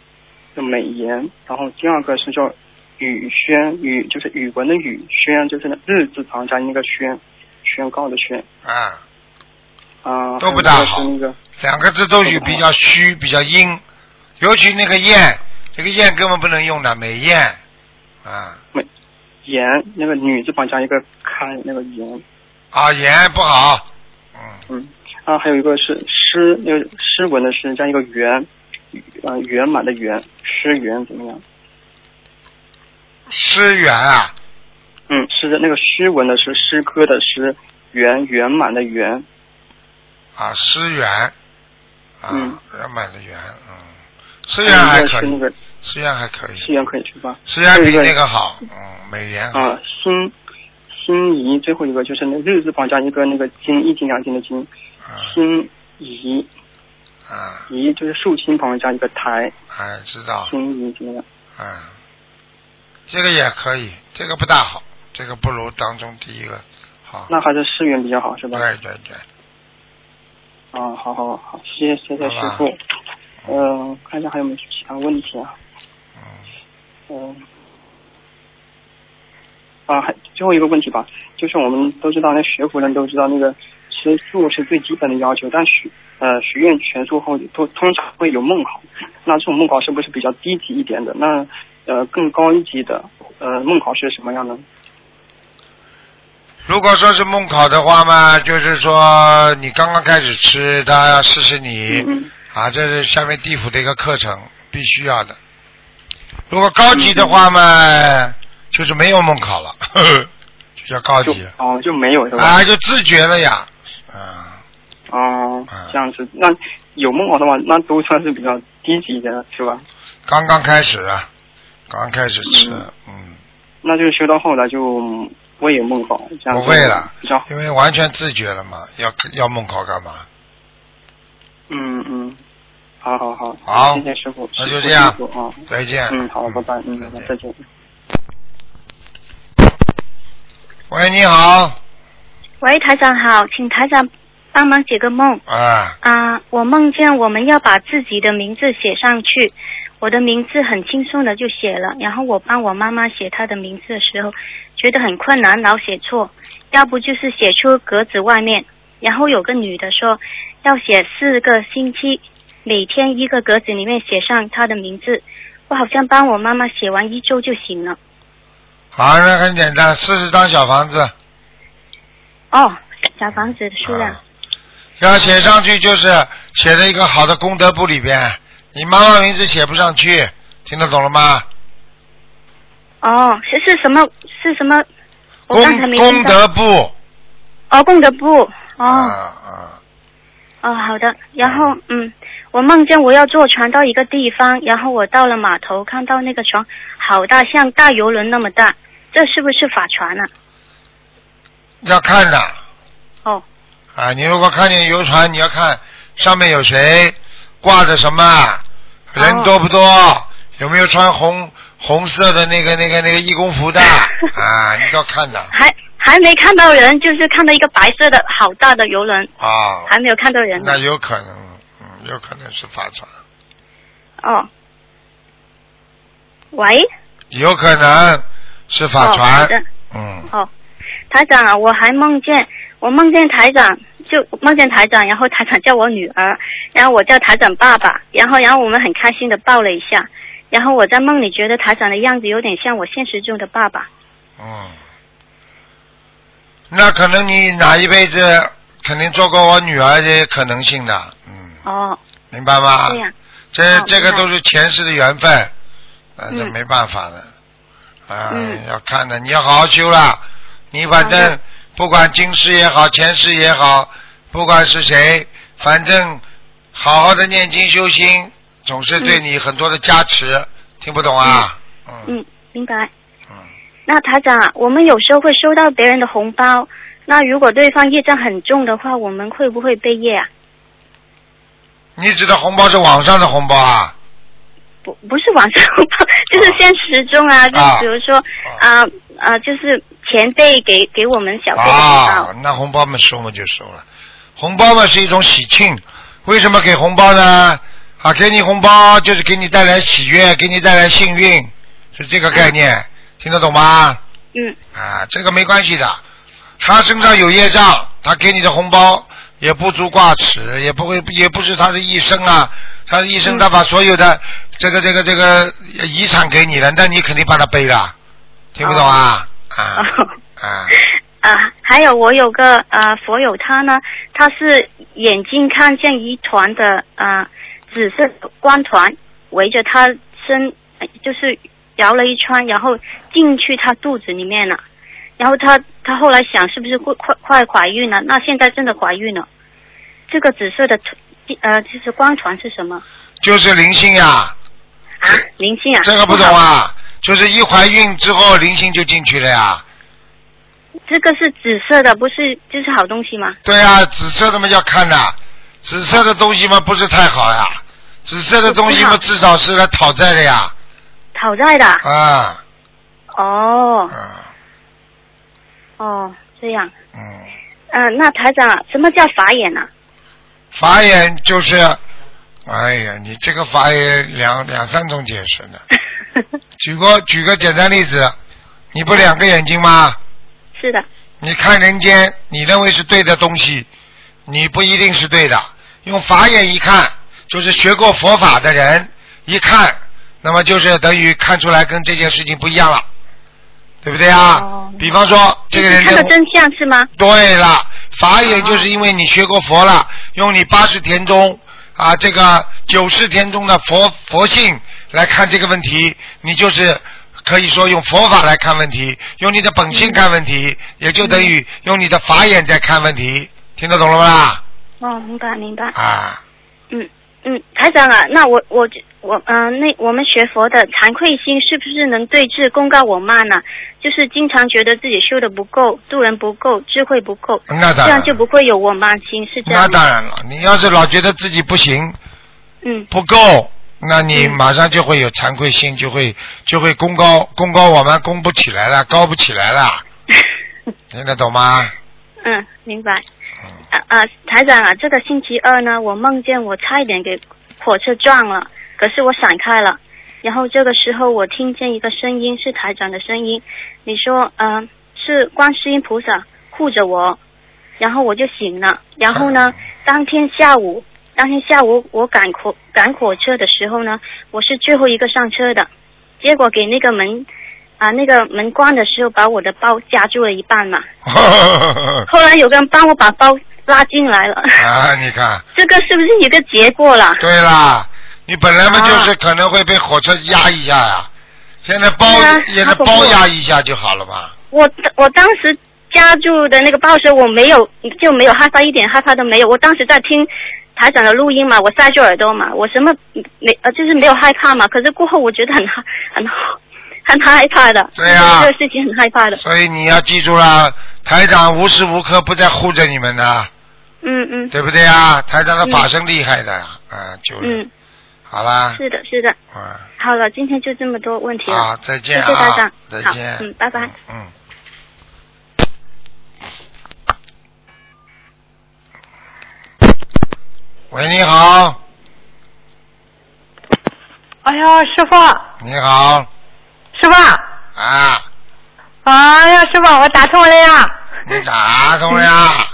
就美颜，然后第二个是叫宇轩，宇就是语文的宇，轩就是那日字旁加一个轩，宣告的宣啊，啊，都不大好那个两个字都有比较虚，比较阴，尤其那个燕，这个燕根本不能用的，美艳啊。颜，那个女字旁加一个开，那个颜。啊言不好，嗯。嗯，啊，还有一个是诗，那个诗文的诗加一个圆，呃，圆满的圆，诗圆怎么样？诗圆啊，嗯，是的那个诗文的诗，诗歌的诗，圆圆满的圆，啊诗圆啊嗯。圆满的圆，嗯，诗圆还可以，是那个诗园还可以，诗园可以去吧？思源比那个好，嗯，美元好。啊，心心仪，最后一个就是那日字旁加一个那个金，一斤两斤的金，啊。心仪啊，仪就是竖心旁加一个台，哎知道，心仪怎么样？嗯，这个也可以，这个不大好，这个不如当中第一个好，那还是思源比较好是吧？对对对，啊，好好好，谢谢谢谢师傅。嗯、看一下还有没有其他问题啊？嗯嗯。啊，还最后一个问题吧，就是我们都知道，那学佛人都知道那个吃素是最基本的要求，但许呃许愿全素后都通常会有梦考，那这种梦考是不是比较低级一点的？那呃更高一级的呃梦考是什么样的？如果说是梦考的话嘛，就是说你刚刚开始吃，他要试试你、嗯啊，这是下面地府的一个课程，必须要的。如果高级的话嘛，就是没有梦考了，呵 呵就叫高级了哦就没有是吧？啊，就自觉了呀，啊，哦啊，这样子，那有梦考的话，那都算是比较低级的，是吧？刚刚开始啊，刚刚开始吃，嗯嗯，那就是修到后来就不会有梦考，这样不会了。因为完全自觉了嘛，要要梦考干嘛？嗯嗯，好好好，好。谢谢师傅，那就这样。啊。再见。嗯，好，拜拜，嗯，再见。再见。喂，你好，喂，台长好，请台长帮忙解个梦。啊，啊、我梦见我们要把自己的名字写上去，我的名字很轻松的就写了，然后我帮我妈妈写她的名字的时候，觉得很困难，老写错，要不就是写出格子外面，然后有个女的说要写四个星期，每天一个格子里面写上他的名字，我好像帮我妈妈写完一周就行了。好，那很简单，四十张小房子，哦，小房子的数量。啊要写上去就是写在一个好的功德簿里边。你妈妈名字写不上去，听得懂了吗？哦，是是什么？是什么？我功刚才没。功德簿。哦，功德簿。哦、啊啊，哦，好的。然后嗯，我梦见我要坐船到一个地方，然后我到了码头，看到那个船好大，像大游轮那么大，这是不是法船啊？要看的哦啊！你如果看见游船，你要看上面有谁，挂着什么，人多不多，有没有穿红红色的那个那个那个义工服的啊？你都要看的。还还没看到人，就是看到一个白色的好大的游轮，啊，还没有看到人呢那。有可能，嗯，有可能是法传，哦，喂，有可能是法哦，好船，的，嗯，哦，台长啊，我还梦见我梦见台长，就梦见台长，然后台长叫我女儿，然后我叫台长爸爸，然后然后我们很开心的抱了一下，然后我在梦里觉得台长的样子有点像我现实中的爸爸。嗯，那可能你哪一辈子肯定做过我女儿的可能性的，嗯，哦，明白吗？这样，这个都是前世的缘分，呃，这嗯没办法的，啊、嗯要看的，你要好好修了。你反正不管今世也好，前世也好，不管是谁，反正好好的念经修心，总是对你很多的加持。听不懂啊？嗯嗯，明白。嗯，那台长啊，我们有时候会收到别人的红包，那如果对方业障很重的话，我们会不会被业啊？你指的红包是网上的红包啊？不，不是网上红包，就是现实中啊，就是比如说啊啊、就是前辈给给我们小辈的红包。啊，那红包嘛收嘛就收了，红包嘛是一种喜庆，为什么给红包呢？啊，给你红包就是给你带来喜悦，给你带来幸运，是这个概念，听得懂吗？嗯啊，这个没关系的，他身上有业障，他给你的红包也不足挂齿，也不会，也不是他的一生啊，他的一生嗯他把所有的这个这个这个遗产给你了，那你肯定把他背了，听不懂啊？啊哦啊。啊，还有我有个呃佛友，他呢，他是眼睛看见一团的呃紫色光团围着他身，呃就是绕了一圈，然后进去他肚子里面了。然后他他后来想是不是会快快怀孕了？那现在真的怀孕了。这个紫色的呃就是光团是什么就是灵性呀，啊？灵性啊？这个不懂啊，就是一怀孕之后灵性就进去了呀。这个是紫色的，不是就是好东西吗？对啊，紫色的嘛要看的，紫色的东西嘛不是太好呀，紫色的东西嘛至少是来讨债的呀，讨债的。啊，哦嗯哦，这样。嗯，嗯、那台长，什么叫法眼呢、法眼就是，哎呀，你这个法眼两两三种解释呢。举个举个简单例子，你不两个眼睛吗？是的，你看人间，你认为是对的东西，你不一定是对的。用法眼一看，就是学过佛法的人一看，那么就是等于看出来跟这件事情不一样了，对不对啊？哦比方说，这个人看到真相是吗？对了，法眼就是因为你学过佛了，用你八十田中啊这个九十田中的佛佛性来看这个问题，你就是可以说用佛法来看问题，用你的本性看问题，也就等于用你的法眼在看问题，听得懂了吧？哦，明白明白。啊，嗯嗯，台长啊，那我我我嗯、呃那我们学佛的惭愧心是不是能对治公告我慢呢？就是经常觉得自己修的不够，度人不够，智慧不够，这那当然，样就不会有我慢心，是这样那？当然了，你要是老觉得自己不行嗯不够，那你嗯马上就会有惭愧心，就会就会功高功高我慢，功不起来了，高不起来了，听得懂吗？嗯，明白。嗯啊啊，台长啊，这个星期二呢，我梦见我差一点给火车撞了，可是我闪开了。然后这个时候我听见一个声音，是台长的声音，你说，嗯、是观世音菩萨护着我，然后我就醒了。然后呢，当天下午，当天下午我赶火赶火车的时候呢，我是最后一个上车的，结果给那个门啊那个门关的时候，把我的包夹住了一半嘛。后来有个人帮我把包拉进来了，啊，你看，这个是不是一个结果啦？对啦，你本来嘛啊就是可能会被火车压一下呀，现在包现在包压一下就好了嘛。我我当时家住的那个包时候，我没有就没有害怕，一点害怕都没有。我当时在听台长的录音嘛，我塞住耳朵嘛，我什么没呃就是没有害怕嘛。可是过后我觉得很害 很 很害怕的，对呀这个事情很害怕的。所以你要记住了，台长无时无刻不在护着你们的，嗯嗯对不对啊？台长的法身厉害的嗯，嗯，就是，嗯，好啦。是的。是的。好了，今天就这么多问题了。好，再见。谢谢大家。再见。嗯，拜拜。嗯。喂，你好。哎呀，师傅。你好。师傅。啊。哎呀，师傅，我打通了呀。你打通了呀。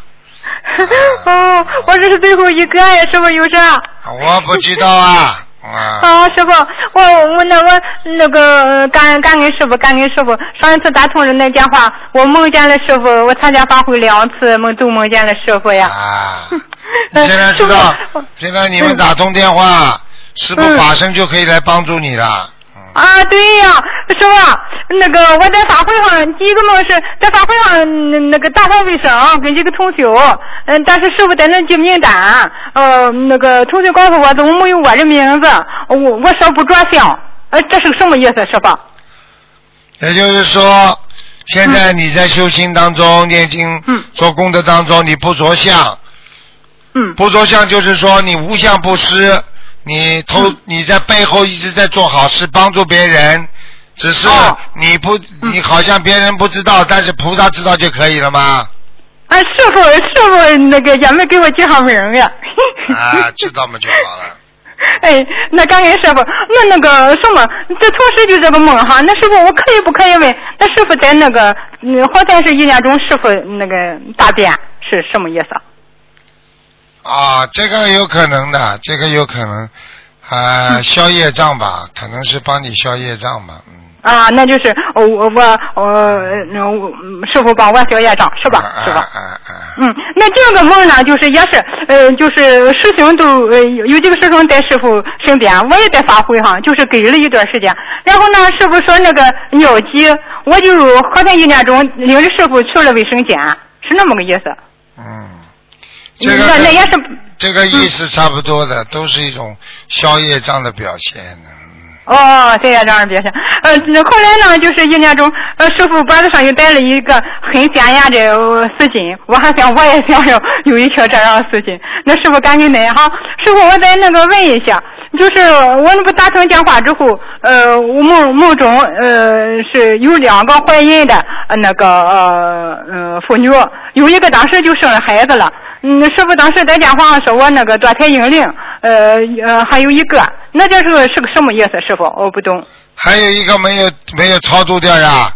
哦，我这是最后一个呀，师傅，有事啊。我不知道啊。啊，啊，师傅，我我那我那个感感恩师傅，感恩师傅。上一次打通人那电话，我梦见了师傅，我参加法会两次，梦都梦见了师傅呀。啊，你现在知道，现在你们打通电话，师傅嗯法身就可以来帮助你了。嗯啊，对呀，师傅，那个我在法会上第一个梦是在法会上那那个打扫卫生，跟几个同学，嗯，但是师傅在那记名单，呃，那个同学告诉我怎么没有我的名字，我我说不着相，呃，这是什么意思，师傅？也就是说，现在你在修行当中、念经、嗯。做功德当中，你不着相，嗯。不着相就是说你无相不施，你偷、嗯你在背后一直在做好事，帮助别人，只是哦你不、嗯你好像别人不知道，但是菩萨知道就可以了吗？啊，师傅，师傅那个也没给我记上名呀。啊，知道嘛就好了。哎，那感恩师傅，那那个什么，这同时就这个梦哈，那师傅我可以不可以问？那师傅在那个，嗯，好像是一年中师傅那个大便是什么意思？啊，这个有可能的，这个有可能，啊，嗯 消业障吧，可能是帮你消业障吧，嗯。啊，那就是我我我呃我师傅帮我消业障是吧？是吧？啊啊啊！嗯，那这个梦呢，就是也是，呃，就是师兄都呃有有几个师兄在师傅身边，我也在发挥哈，就是给了一段时间。然后呢，师傅说那个尿急，我就好像一年中领着师傅去了卫生间，是那么个意思。嗯，这个那那也是，这个意思差不多的，都是一种消业障的表现。嗯哦，对呀，这样表现。呃，那后来呢，就是一年中，呃，师傅脖子上又戴了一个很显眼的呃丝巾，我还想我也想要有一条这样的丝巾。那师傅赶紧来哈，师傅我再那个问一下，就是我那不打通电话之后，呃，我梦梦中呃是有两个怀孕的呃那个呃呃妇女，有一个当时就生了孩子了。嗯，师傅当时在电话上说我那个堕胎婴灵，呃呃还有一个，那这是个是个什么意思？师傅，我不懂。还有一个没有没有超度掉呀？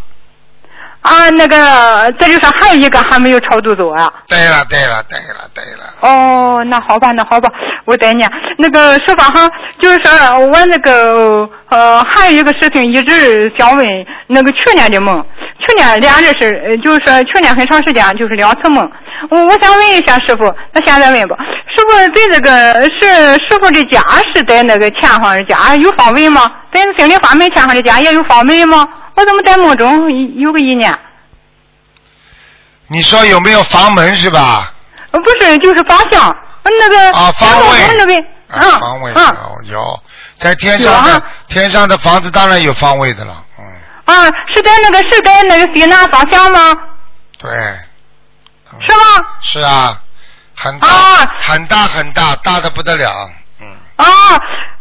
啊，那个这就是还有一个还没有超度走啊。对了对了对了对了，哦，那好吧，那好吧，我再念。那个师傅哈，就是说我那个呃，还有一个事情一直想问，那个去年的梦，去年连着是，呃就是说去年很长时间就是两次梦。我我想问一下师傅，那现在问吧，师傅在这个是师傅的家是在那个前方的家有方位吗？在心灵法门前方的家也有方位吗？我怎么在梦中有个意念？你说有没有房门是吧？呃不是，就是方向，那个啊，方位我那边，啊，嗯方位嗯有有，在天上的啊天上的房子当然有方位的了，嗯，啊，是在那个是在那个西南方向吗？对，是吗？是啊，很大、啊很大很大，大的不得了，嗯，啊，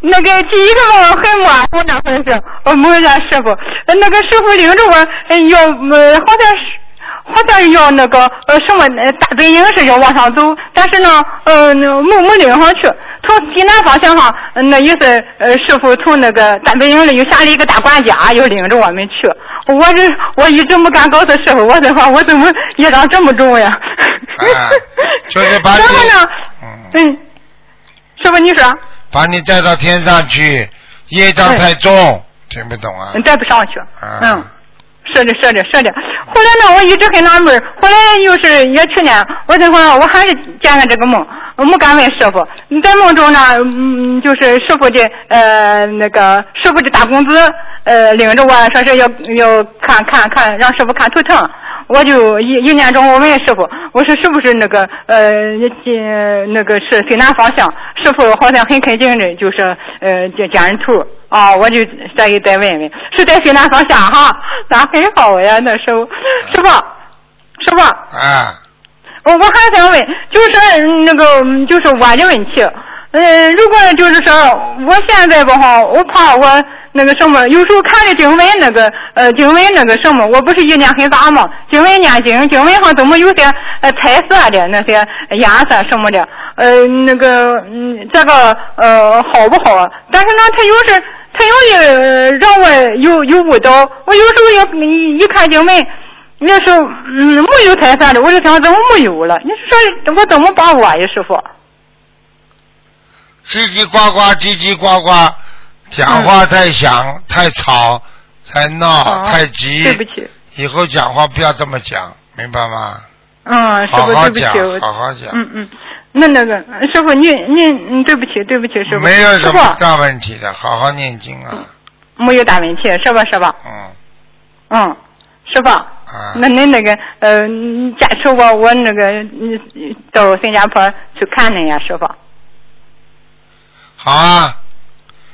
那个第一个我很模糊，那会是我梦见师傅，呃那个师傅领着我呃要呃好像是。好像要那个呃什么呃大本营是要往上走，但是呢呃那没没领上去，从西南方向上，呃那意思呃师傅从那个大本营里又下了一个大管家，又领着我们去。我这我一直没敢告诉师傅，我这话我怎么业障这么重呀？啊就是把你 然后呢，嗯，嗯，师傅你说。把你带到天上去，业障太重，听不懂啊？你带不上去。啊嗯，是的，是的，是的。后来呢，我一直很纳闷后来又是也去年，我这会儿我还是见了这个梦，我没敢问师傅。在梦中呢，嗯，就是师傅的呃那个师傅的大公子呃领着我说是要要看看看，让师傅看图腾。我就一一年中，我问师傅，我说是不是那个呃呃那个是西南方向？师傅好像很肯定的，就是呃见见人头啊，我就再给再问问，是在西南方向哈？那很好呀，那时候师傅师傅，啊，我我还想问，就是嗯那个嗯就是我的问题，嗯，如果就是说我现在吧哈，我怕我那个什么，有时候看着经文那个呃经文那个什么，我不是意念很杂吗？经文念经，经文上怎么有些呃彩色的那些颜色什么的，呃那个嗯这个呃好不好啊？但是呢，他有时他容易呃让我有有误导，我有时候也一一看经文，那时候嗯没有太烦的，我就想怎么没有了？你说我怎么把握呀，师傅？叽叽呱呱，叽叽呱呱，讲话太响、太吵、太闹、哦太急。对不起，以后讲话不要这么讲，明白吗？嗯，师傅好好讲对不起，我，好好讲。嗯嗯，那那个师傅您您嗯对不起对不起师傅，没有什么大问题的，好好念经啊。没有大问题，是吧是吧？嗯嗯，师傅。啊，那您那个呃，你加持我，我那个嗯到新加坡去看您呀，师傅。好啊，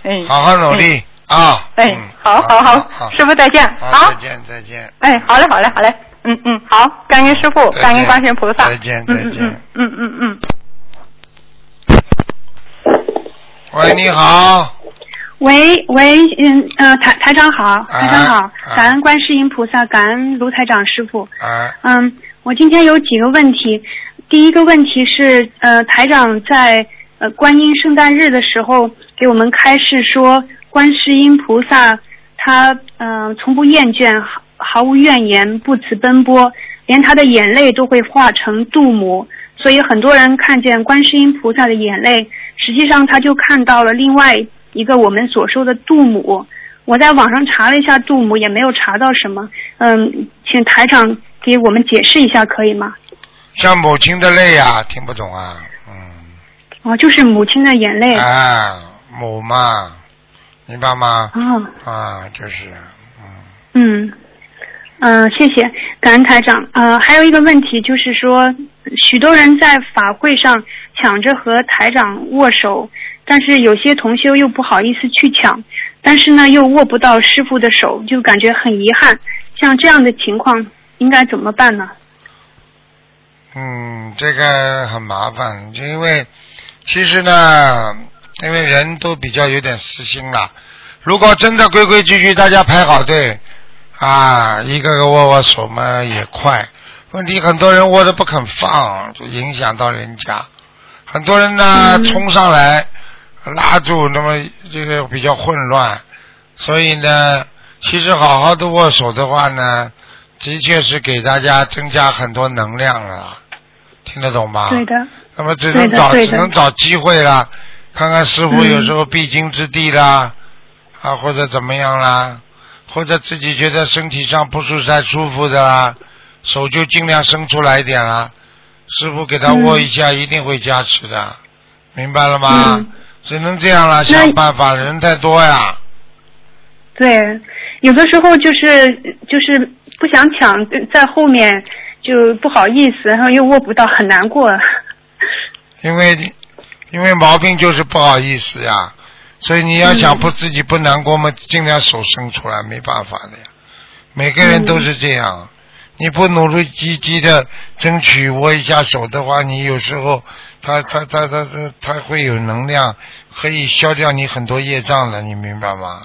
哎。好好努力啊。哎嗯，好好好好，师傅再见好，啊再！见再见。哎，好嘞好嘞好嘞，嗯嗯，好，感恩师傅，感恩观世音菩萨。再见嗯再见嗯嗯嗯嗯喂，你好，喂喂，嗯呃台台长好，台长好啊，感恩观世音菩萨，感恩卢台长师傅。啊，嗯，我今天有几个问题，第一个问题是呃台长在呃观音圣诞日的时候给我们开示说，观世音菩萨他嗯、呃从不厌倦，毫毫无怨言，不辞奔波，连他的眼泪都会化成度母。所以很多人看见观世音菩萨的眼泪，实际上他就看到了另外一个我们所说的杜母。我在网上查了一下杜母，也没有查到什么。嗯，请台长给我们解释一下，可以吗？像母亲的泪呀、听不懂啊，嗯，哦，就是母亲的眼泪。啊，母嘛，明白吗？哦，啊，就是，嗯，嗯，嗯、谢谢，感恩台长。呃，还有一个问题就是说，许多人在法会上抢着和台长握手，但是有些同修又不好意思去抢，但是呢又握不到师傅的手，就感觉很遗憾。像这样的情况应该怎么办呢？嗯，这个很麻烦，就因为其实呢，因为人都比较有点私心了。如果真的规规矩矩，大家排好队啊，一个个握握手嘛也快。问题很多人握着不肯放，就影响到人家。很多人呢、嗯冲上来拉住，那么这个比较混乱。所以呢，其实好好的握手的话呢，的确是给大家增加很多能量了，听得懂吗？对的，那么只能找只能找机会啦，看看师傅嗯有时候必经之地啦，啊或者怎么样啦，或者自己觉得身体上不是太舒服的啦，手就尽量伸出来一点啦，师傅给他嗯握一下，一定会加持的，明白了吗？嗯只能这样了，想办法，人太多呀。对，有的时候就是就是不想抢，在后面就不好意思，然后又握不到，很难过。因为因为毛病就是不好意思呀，所以你要想不自己不难过嘛，尽量手伸出来，没办法的呀。每个人都是这样，你不努力积极的争取握一下手的话，你有时候他他他他他他会有能量，可以消掉你很多业障的，你明白吗？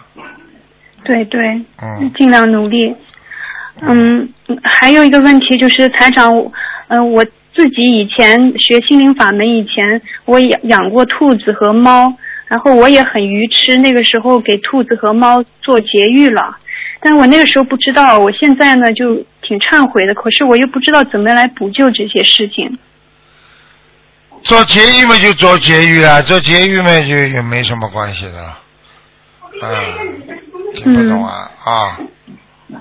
对对，嗯。尽量努力。嗯，还有一个问题就是，财长，嗯、我自己以前学心灵法门以前，我养养过兔子和猫，然后我也很愚痴，那个时候给兔子和猫做节育了，但我那个时候不知道，我现在呢就挺忏悔的，可是我又不知道怎么来补救这些事情。做节育嘛就做节育啊，做节育嘛就也没什么关系的了。嗯，听不懂啊、啊。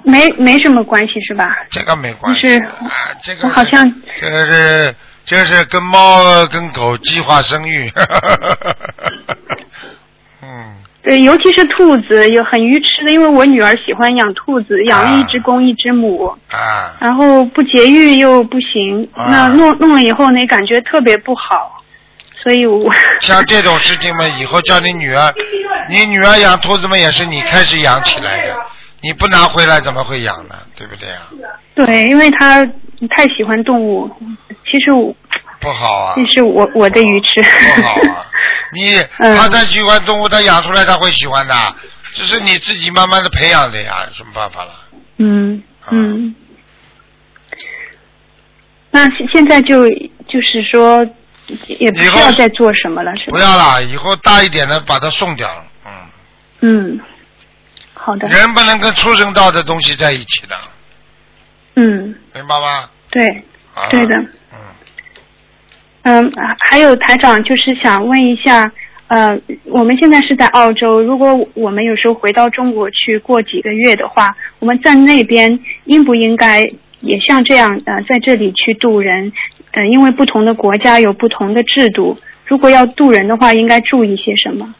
没没什么关系是吧？这个没关系就是啊，这个我好像这个是这个是跟猫跟狗计划生育，嗯，对，尤其是兔子，有很愚痴的，因为我女儿喜欢养兔子，养了一只公一只母，啊，然后不节育又不行，啊。那弄弄了以后呢，感觉特别不好，所以我 像这种事情嘛，以后叫你女儿，你女儿养兔子嘛，也是你开始养起来的，你不拿回来怎么会养呢？对不对啊？对，因为她太喜欢动物，其实我不好啊，这是我我的愚痴。不好啊，你嗯他再喜欢动物，他养出来他会喜欢的，这是你自己慢慢的培养的呀，有什么办法了？嗯啊嗯。那现现在就就是说，也不需要再做什么了，是吧不？要了，以后大一点的把它送掉了。嗯，嗯，好的。人不能跟畜生道的东西在一起的，嗯，明白吗？对，啊、对的。嗯，嗯，还有台长，就是想问一下，呃，我们现在是在澳洲，如果我们有时候回到中国去过几个月的话，我们在那边应不应该也像这样呃在这里去渡人？呃，因为不同的国家有不同的制度，如果要渡人的话，应该注意些什么？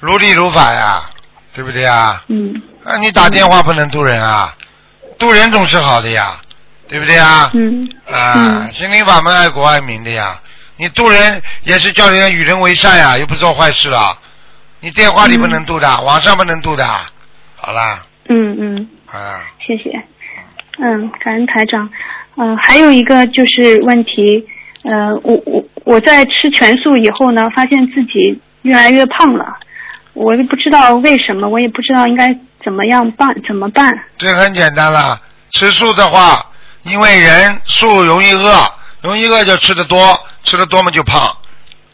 如理如法呀，对不对呀？嗯啊，你打电话不能渡人啊，渡人总是好的呀，对不对呀？嗯啊嗯，心灵法门爱国爱民的呀，你渡人也是叫人与人为善呀，又不做坏事了。你电话里不能渡的，网上不能渡的。好啦，嗯嗯，啊，谢谢。嗯，感恩台长。嗯、还有一个就是问题，呃，我我我在吃全素以后呢，发现自己越来越胖了，我也不知道为什么，我也不知道应该怎么样办，怎么办？这很简单了。吃素的话，因为人素容易饿，容易饿就吃的多，吃的多嘛就胖，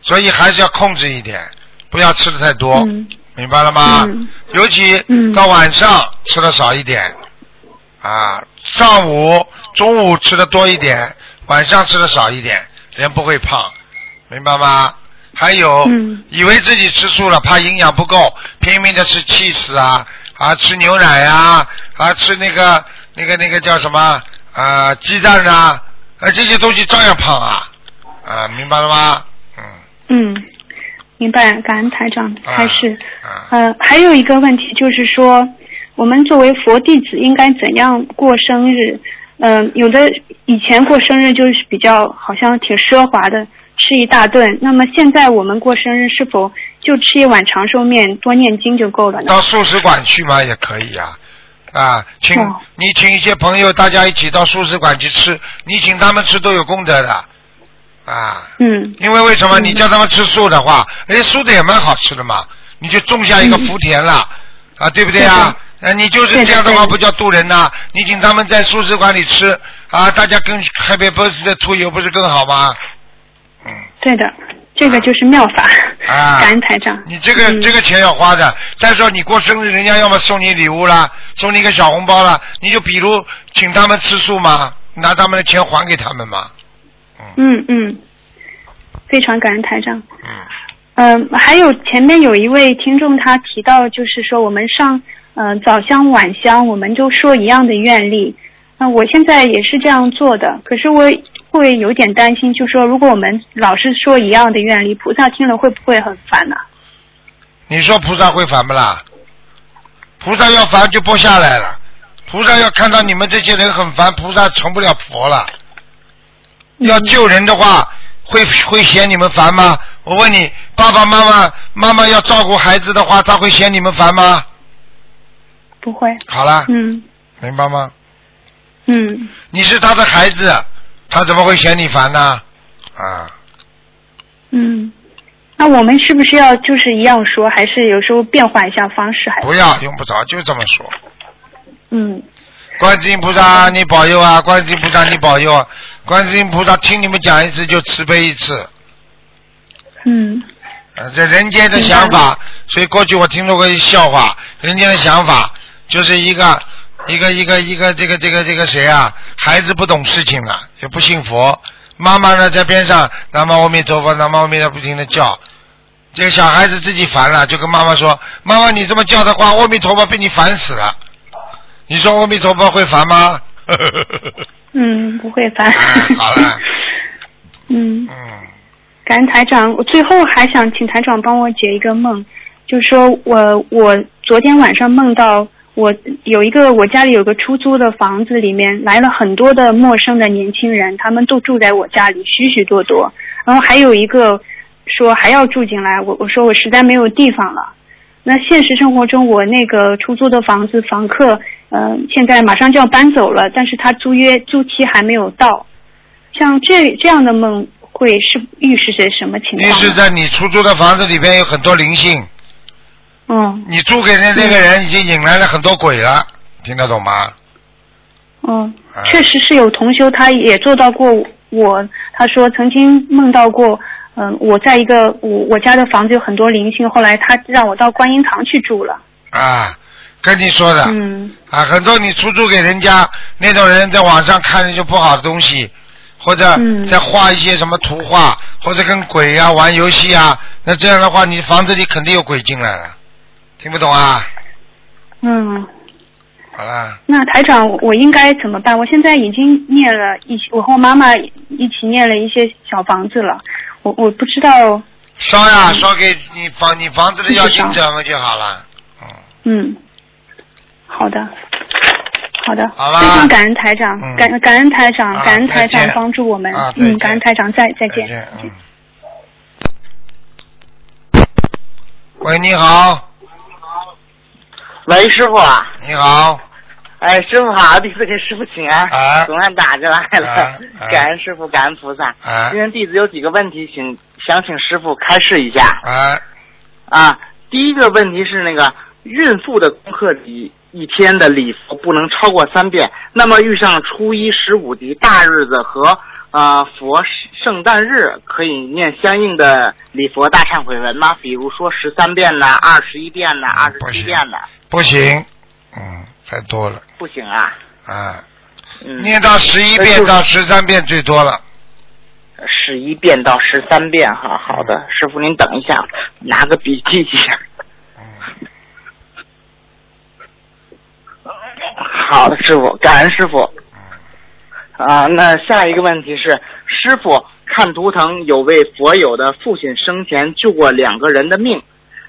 所以还是要控制一点，不要吃的太多，嗯。明白了吗？嗯。尤其嗯。到晚上吃的少一点，啊，上午、中午吃的多一点，晚上吃的少一点，人不会胖，明白吗？还有，嗯。以为自己吃素了，怕营养不够，拼命的吃 cheese 啊，啊吃牛奶啊，啊吃那个那个那个叫什么？啊鸡蛋啊，啊这些东西照样胖啊，啊明白了吗？嗯嗯，明白，感恩台长啊开示。啊呃，还有一个问题就是说，我们作为佛弟子应该怎样过生日？嗯、有的以前过生日就是比较好像挺奢华的，吃一大顿。那么现在我们过生日是否就吃一碗长寿面，多念经就够了呢？到素食馆去嘛也可以呀、啊，请、哦你请一些朋友，大家一起到素食馆去吃，你请他们吃都有功德的，啊，嗯因为为什么？嗯你叫他们吃素的话，人家素的也蛮好吃的嘛，你就种下一个福田了，啊，对不对啊？呃，你就是这样的话，不叫渡人呐、你请他们在素食馆里吃啊，大家跟 Happy Birthday to you 不是更好吗？嗯，对的，这个就是妙法。啊感恩台长。你这个、嗯这个钱要花的。再说你过生日，人家要么送你礼物啦，送你一个小红包啦，你就比如请他们吃素嘛，拿他们的钱还给他们嘛。嗯嗯，非常感恩台长。嗯，嗯，还有前面有一位听众他提到，就是说我们上呃早香晚香，我们就说一样的愿力。那、我现在也是这样做的，可是我会有点担心，就说如果我们老是说一样的愿力，菩萨听了会不会很烦呢、你说菩萨会烦不啦？菩萨要烦就不下来了。菩萨要看到你们这些人很烦，菩萨成不了佛了。要救人的话，会会嫌你们烦吗？我问你，爸爸妈妈妈妈要照顾孩子的话，他会嫌你们烦吗？不会。好啦，嗯明白吗？嗯你是他的孩子，他怎么会嫌你烦呢？啊，嗯。那我们是不是要就是一样说，还是有时候变换一下方式还？不要用不着，就这么说。嗯观世音菩萨，你保佑啊！观世音菩萨，你保佑啊！观世音菩萨听你们讲一次就慈悲一次。嗯呃，这人间的想法，所以过去我听说过一笑话，人间的想法就是一个一个一个一个这个这个这个谁啊，孩子不懂事情了，也不信佛，妈妈呢在边上南无阿弥陀佛，南无阿弥陀佛不停的叫，这个小孩子自己烦了，就跟妈妈说：“妈妈，你这么叫的话，阿弥陀佛被你烦死了。”你说阿弥陀佛会烦吗？嗯，不会烦。哎好了。嗯。嗯，感恩台长，我最后还想请台长帮我解一个梦，就是说我我昨天晚上梦到我有一个我家里有个出租的房子，里面来了很多的陌生的年轻人，他们都住在我家里，许许多多。然后还有一个说还要住进来，我我说我实在没有地方了。那现实生活中，我那个出租的房子房客，呃，现在马上就要搬走了，但是他租约租期还没有到。像这这样的梦会是预示着什么情况？预示着你出租的房子里边有很多灵性，嗯你租给的那个人已经引来了很多鬼了，听得懂吗？嗯啊，确实是有同修，他也做到过我。他说曾经梦到过，嗯、我在一个我我家的房子有很多灵性，后来他让我到观音堂去住了。啊，跟你说的，嗯啊，很多你出租给人家那种人，在网上看着就不好的东西，或者嗯在画一些什么图画，或者跟鬼啊玩游戏啊，那这样的话，你房子里肯定有鬼进来了，听不懂啊？嗯，好啦，那台长，我我应该怎么办？我现在已经念了一，我和我妈妈一起念了一些小房子了。我我不知道，烧呀，烧给你房你房子的要经者们就好了。嗯，好的，好的，好吧非常感恩台长，嗯。感感恩台长，啊感恩台长帮助我们，啊嗯，感恩台长，再再见。再见，嗯。喂，你好，喂，师傅啊！你好，哎，师傅好，弟子给师傅请安，啊。总算打进来了，啊啊。感恩师傅，感恩菩萨。啊。今天弟子有几个问题，请想请师傅开示一下。啊，啊。第一个问题是那个孕妇的功课里一天的礼佛不能超过三遍，那么遇上初一、十五及大日子和呃佛圣诞日，可以念相应的礼佛大忏悔文吗？比如说十三遍呐、二十一遍呐、二十七遍呐，不行，嗯，太多了不行啊。啊，嗯，念到十一遍到十三遍最多了。十一遍到十三遍哈，好的，师傅您等一下，拿个笔记一下。嗯好的，师傅，感恩师傅。啊，那下一个问题是，师傅看图腾有位佛友的父亲生前救过两个人的命，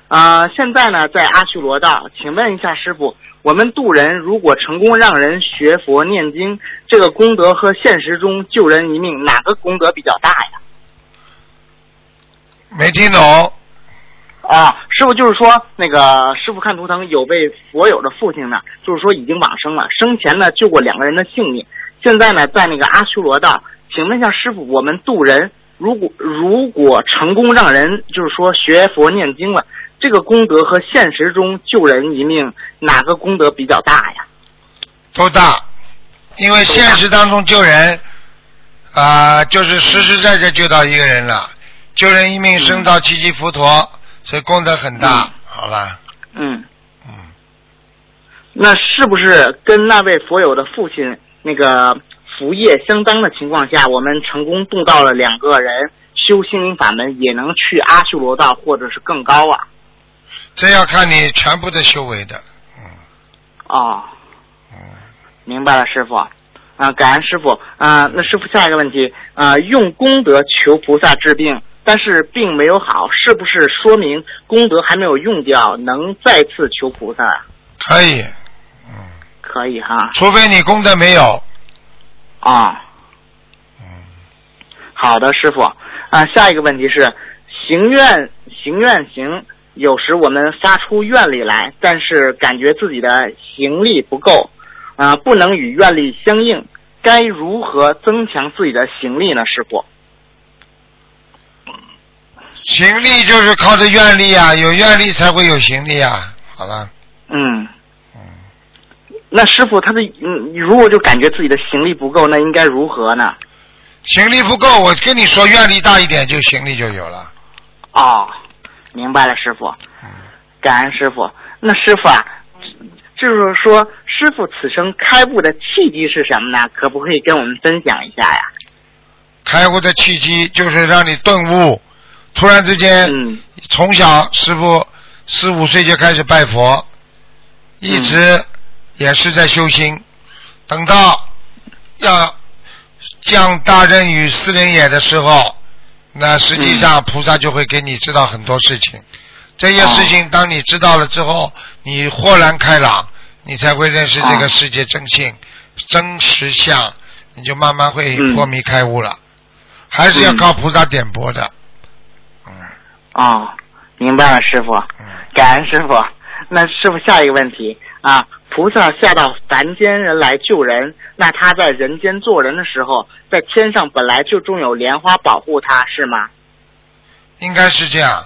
啊，现在呢在阿修罗道，请问一下师傅，我们渡人如果成功让人学佛念经，这个功德和现实中救人一命哪个功德比较大呀？没听懂啊，师傅就是说，那个师傅看图腾有位佛友的父亲呢，就是说已经往生了，生前呢救过两个人的性命，现在呢在那个阿修罗道，请问一下师傅，我们渡人如果如果成功让人就是说学佛念经了，这个功德和现实中救人一命哪个功德比较大呀？都大，因为现实当中救人啊、就是实实在在救到一个人了，救人一命升到七级浮陀，所以功德很大。好了，嗯，嗯，那是不是跟那位佛友的父亲那个福业相当的情况下，我们成功度到了两个人修心灵法门，也能去阿修罗道或者是更高啊？这要看你全部的修为的。哦，嗯，明白了，师傅。啊、感恩师傅。啊、那师傅下一个问题，啊、用功德求菩萨治病，但是病没有好，是不是说明功德还没有用掉，能再次求菩萨啊？可以，嗯，可以哈。除非你功德没有。啊、嗯，好的，师傅。啊，下一个问题是，行愿行愿行，有时我们发出愿力来，但是感觉自己的行力不够，啊，不能与愿力相应，该如何增强自己的行力呢？师傅？行力就是靠着愿力啊，有愿力才会有行力啊。好了，嗯，嗯，那师傅他的嗯，如果就感觉自己的行力不够，那应该如何呢？行力不够，我跟你说，愿力大一点，就行力就有了。哦，明白了，师傅。嗯，感恩师傅。那师傅啊，就是说，师傅此生开悟的契机是什么呢？可不可以跟我们分享一下呀？开悟的契机就是让你顿悟，突然之间，嗯从小师傅四五岁就开始拜佛，一直也是在修心，等到要降大任于斯人也的时候，那实际上菩萨就会给你知道很多事情。这些事情当你知道了之后，你豁然开朗，你才会认识这个世界真性、真实相，你就慢慢会嗯破迷开悟了。还是要靠菩萨点拨的。嗯哦，明白了，师傅。嗯，感恩师傅。那师傅下一个问题啊，菩萨下到凡间人来救人，那他在人间做人的时候，在天上本来就种有莲花保护他，是吗？应该是这样。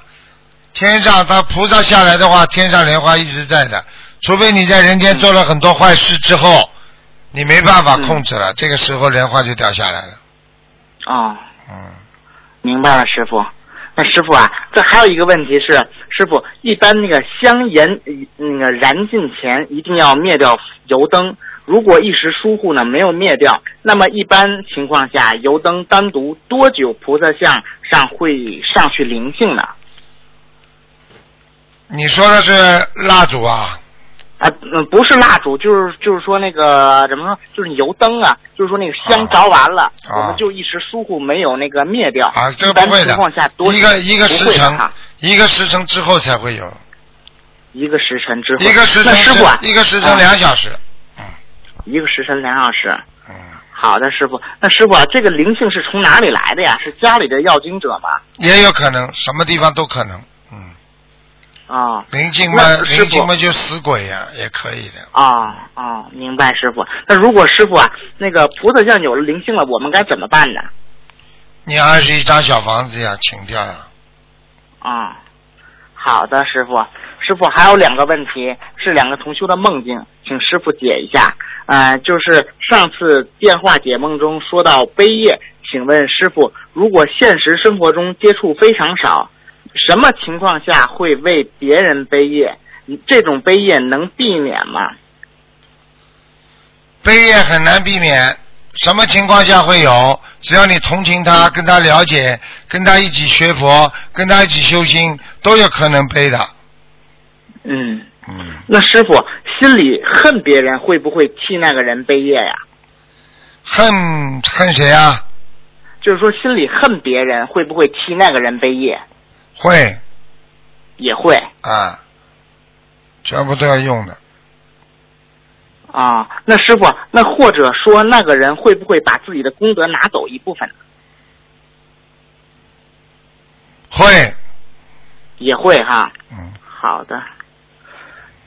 天上他菩萨下来的话，天上莲花一直在的，除非你在人间做了很多坏事之后，你没办法控制了，这个时候莲花就掉下来了。哦，嗯，明白了，师傅。那师傅啊，这还有一个问题是，师傅一般那个香烟那个燃尽前一定要灭掉油灯，如果一时疏忽呢没有灭掉，那么一般情况下油灯单独多久菩萨像上会上去灵性呢？你说的是蜡烛啊？啊，嗯，不是蜡烛，就是就是说那个怎么说，就是油灯啊，就是说那个香着完了，啊我们就一时疏忽没有那个灭掉。啊，这个不会的情况下，多一个一个时辰，一个时辰之后才会有，一个时辰之后，一个时辰那师傅啊，一个时辰啊两小时。嗯一个时辰两小时。嗯，好的，师傅。那师傅啊，这个灵性是从哪里来的呀？是家里的要经者吗？也有可能，什么地方都可能。嗯，啊灵性嘛，灵性嘛就死鬼呀、也可以的。啊啊，明白，师傅。那如果师傅啊，那个菩萨像有了灵性了，我们该怎么办呢？你二十一张小房子呀，请掉呀。啊，好的，师傅。师傅还有两个问题，是两个同修的梦境，请师傅解一下。呃，就是上次电话解梦中说到悲业，请问师傅，如果现实生活中接触非常少，什么情况下会为别人背业？这种背业能避免吗？悲业很难避免，什么情况下会有？只要你同情他，跟他了解，跟他一起学佛，跟他一起修心，都有可能背的。嗯，嗯，那师傅心里恨别人，会不会替那个人背业呀？恨恨谁啊？就是说心里恨别人，会不会替那个人背业？会也会啊，全部都要用的。啊。那师傅，那或者说那个人会不会把自己的功德拿走一部分？会，也会哈。嗯，好的。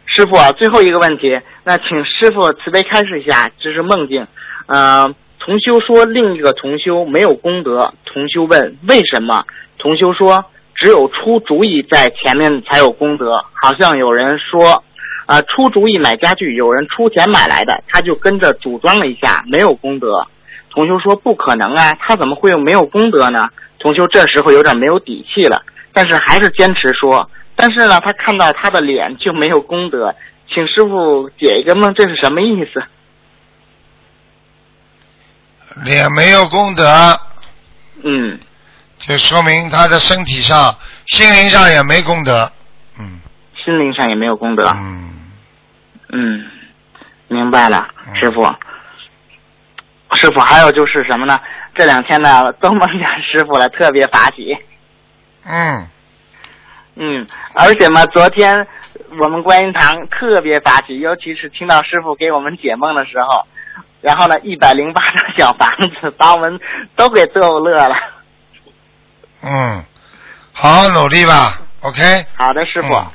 师傅啊，最后一个问题，那请师傅慈悲开示一下，这是梦境。呃，同修说另一个同修没有功德，同修问为什么？同修说只有出主意在前面才有功德，好像有人说。啊，出主意买家具，有人出钱买来的，他就跟着组装了一下，没有功德。同修说不可能啊，他怎么会有没有功德呢？同修这时候有点没有底气了，但是还是坚持说。但是呢，他看到他的脸就没有功德，请师傅解一个梦，这是什么意思？脸没有功德，嗯，就说明他的身体上、心灵上也没功德。嗯心灵上也没有功德。嗯，嗯，明白了，嗯师傅。师傅，还有就是什么呢？这两天呢，都梦见师傅了，特别法喜。嗯，嗯，而且嘛，昨天我们观音堂特别法喜，尤其是听到师傅给我们解梦的时候，然后呢，一百零八张小房子把我们都给逗乐了。嗯，好好努力吧，OK。好的，师傅。嗯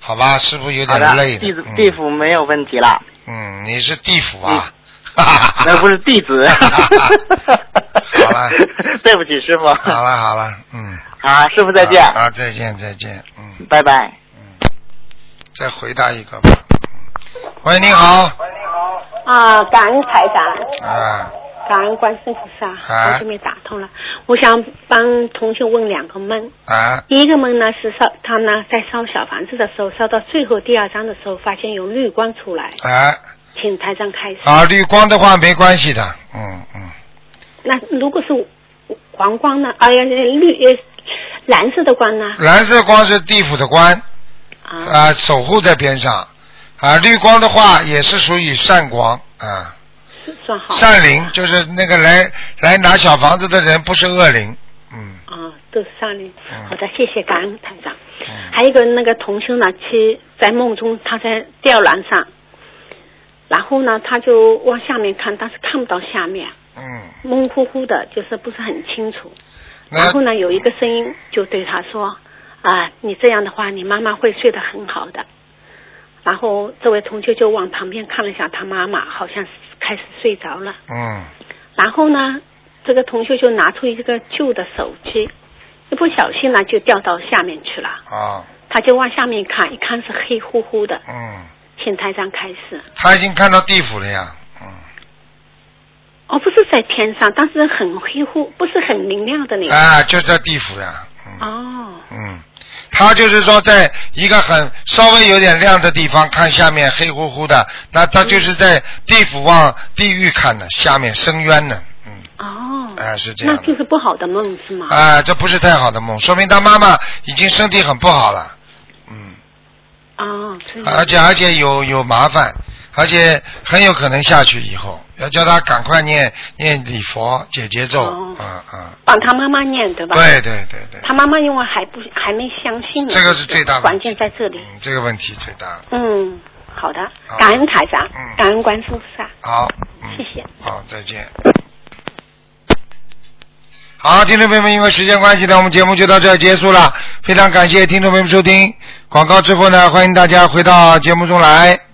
好吧，师傅有点累，弟子嗯地府没有问题了，嗯，你是地府啊？那不是弟子。好了，对不起，师傅。好了好了，嗯。好，师傅再见。啊，再见再见，嗯，拜拜。嗯再回答一个吧。嗯喂，你好，啊，感恩台长，啊，感恩观世菩萨，啊好久没打通了。我想帮同学问两个梦。啊，第一个梦呢是烧他呢在烧小房子的时候，烧到最后第二章的时候，发现有绿光出来，啊，请台长开始。啊，绿光的话没关系的，嗯嗯，那如果是黄光呢？哎呀，绿呃蓝色的光呢？蓝色光是地府的光，啊啊，守护在边上，啊，绿光的话也是属于善光，啊，算好。善灵就是那个来来拿小房子的人不是恶灵，嗯啊，都是善灵。嗯好的，谢谢感恩台长。嗯还有一个那个同修呢，去在梦中他在吊篮上，然后呢他就往下面看，但是看不到下面，嗯，蒙乎乎的，就是不是很清楚。然后呢，有一个声音就对他说：“啊，你这样的话，你妈妈会睡得很好的。”然后这位同学就往旁边看了一下，他妈妈好像是开始睡着了。嗯然后呢，这个同学就拿出一个旧的手机，一不小心呢就掉到下面去了。啊他就往下面看，一看是黑乎乎的。嗯，请台上开始。他已经看到地府了呀，嗯，哦，不是在天上，但是很黑乎，不是很明亮的那个。啊，就在地府呀，嗯哦，嗯，他就是说，在一个很稍微有点亮的地方看下面黑乎乎的，那他就是在地府往地狱看的，下面深渊呢。嗯，哦，哎、是这样的。那就是不好的梦是吗？啊、这不是太好的梦，说明他妈妈已经身体很不好了，嗯，哦，而且而且有有麻烦，而且很有可能下去以后，要叫他赶快念念礼佛解结咒，哦嗯嗯，帮他妈妈念对吧？对对对对，他妈妈因为还不还没相信呢，这个是最大的关键在这里。嗯，这个问题最大。嗯，好的好，感恩台长，嗯感恩观世菩萨，好，嗯，谢谢。好，再见。好，听众朋友们，因为时间关系呢，我们节目就到这儿结束了。非常感谢听众朋友们收听广告之后呢，欢迎大家回到节目中来。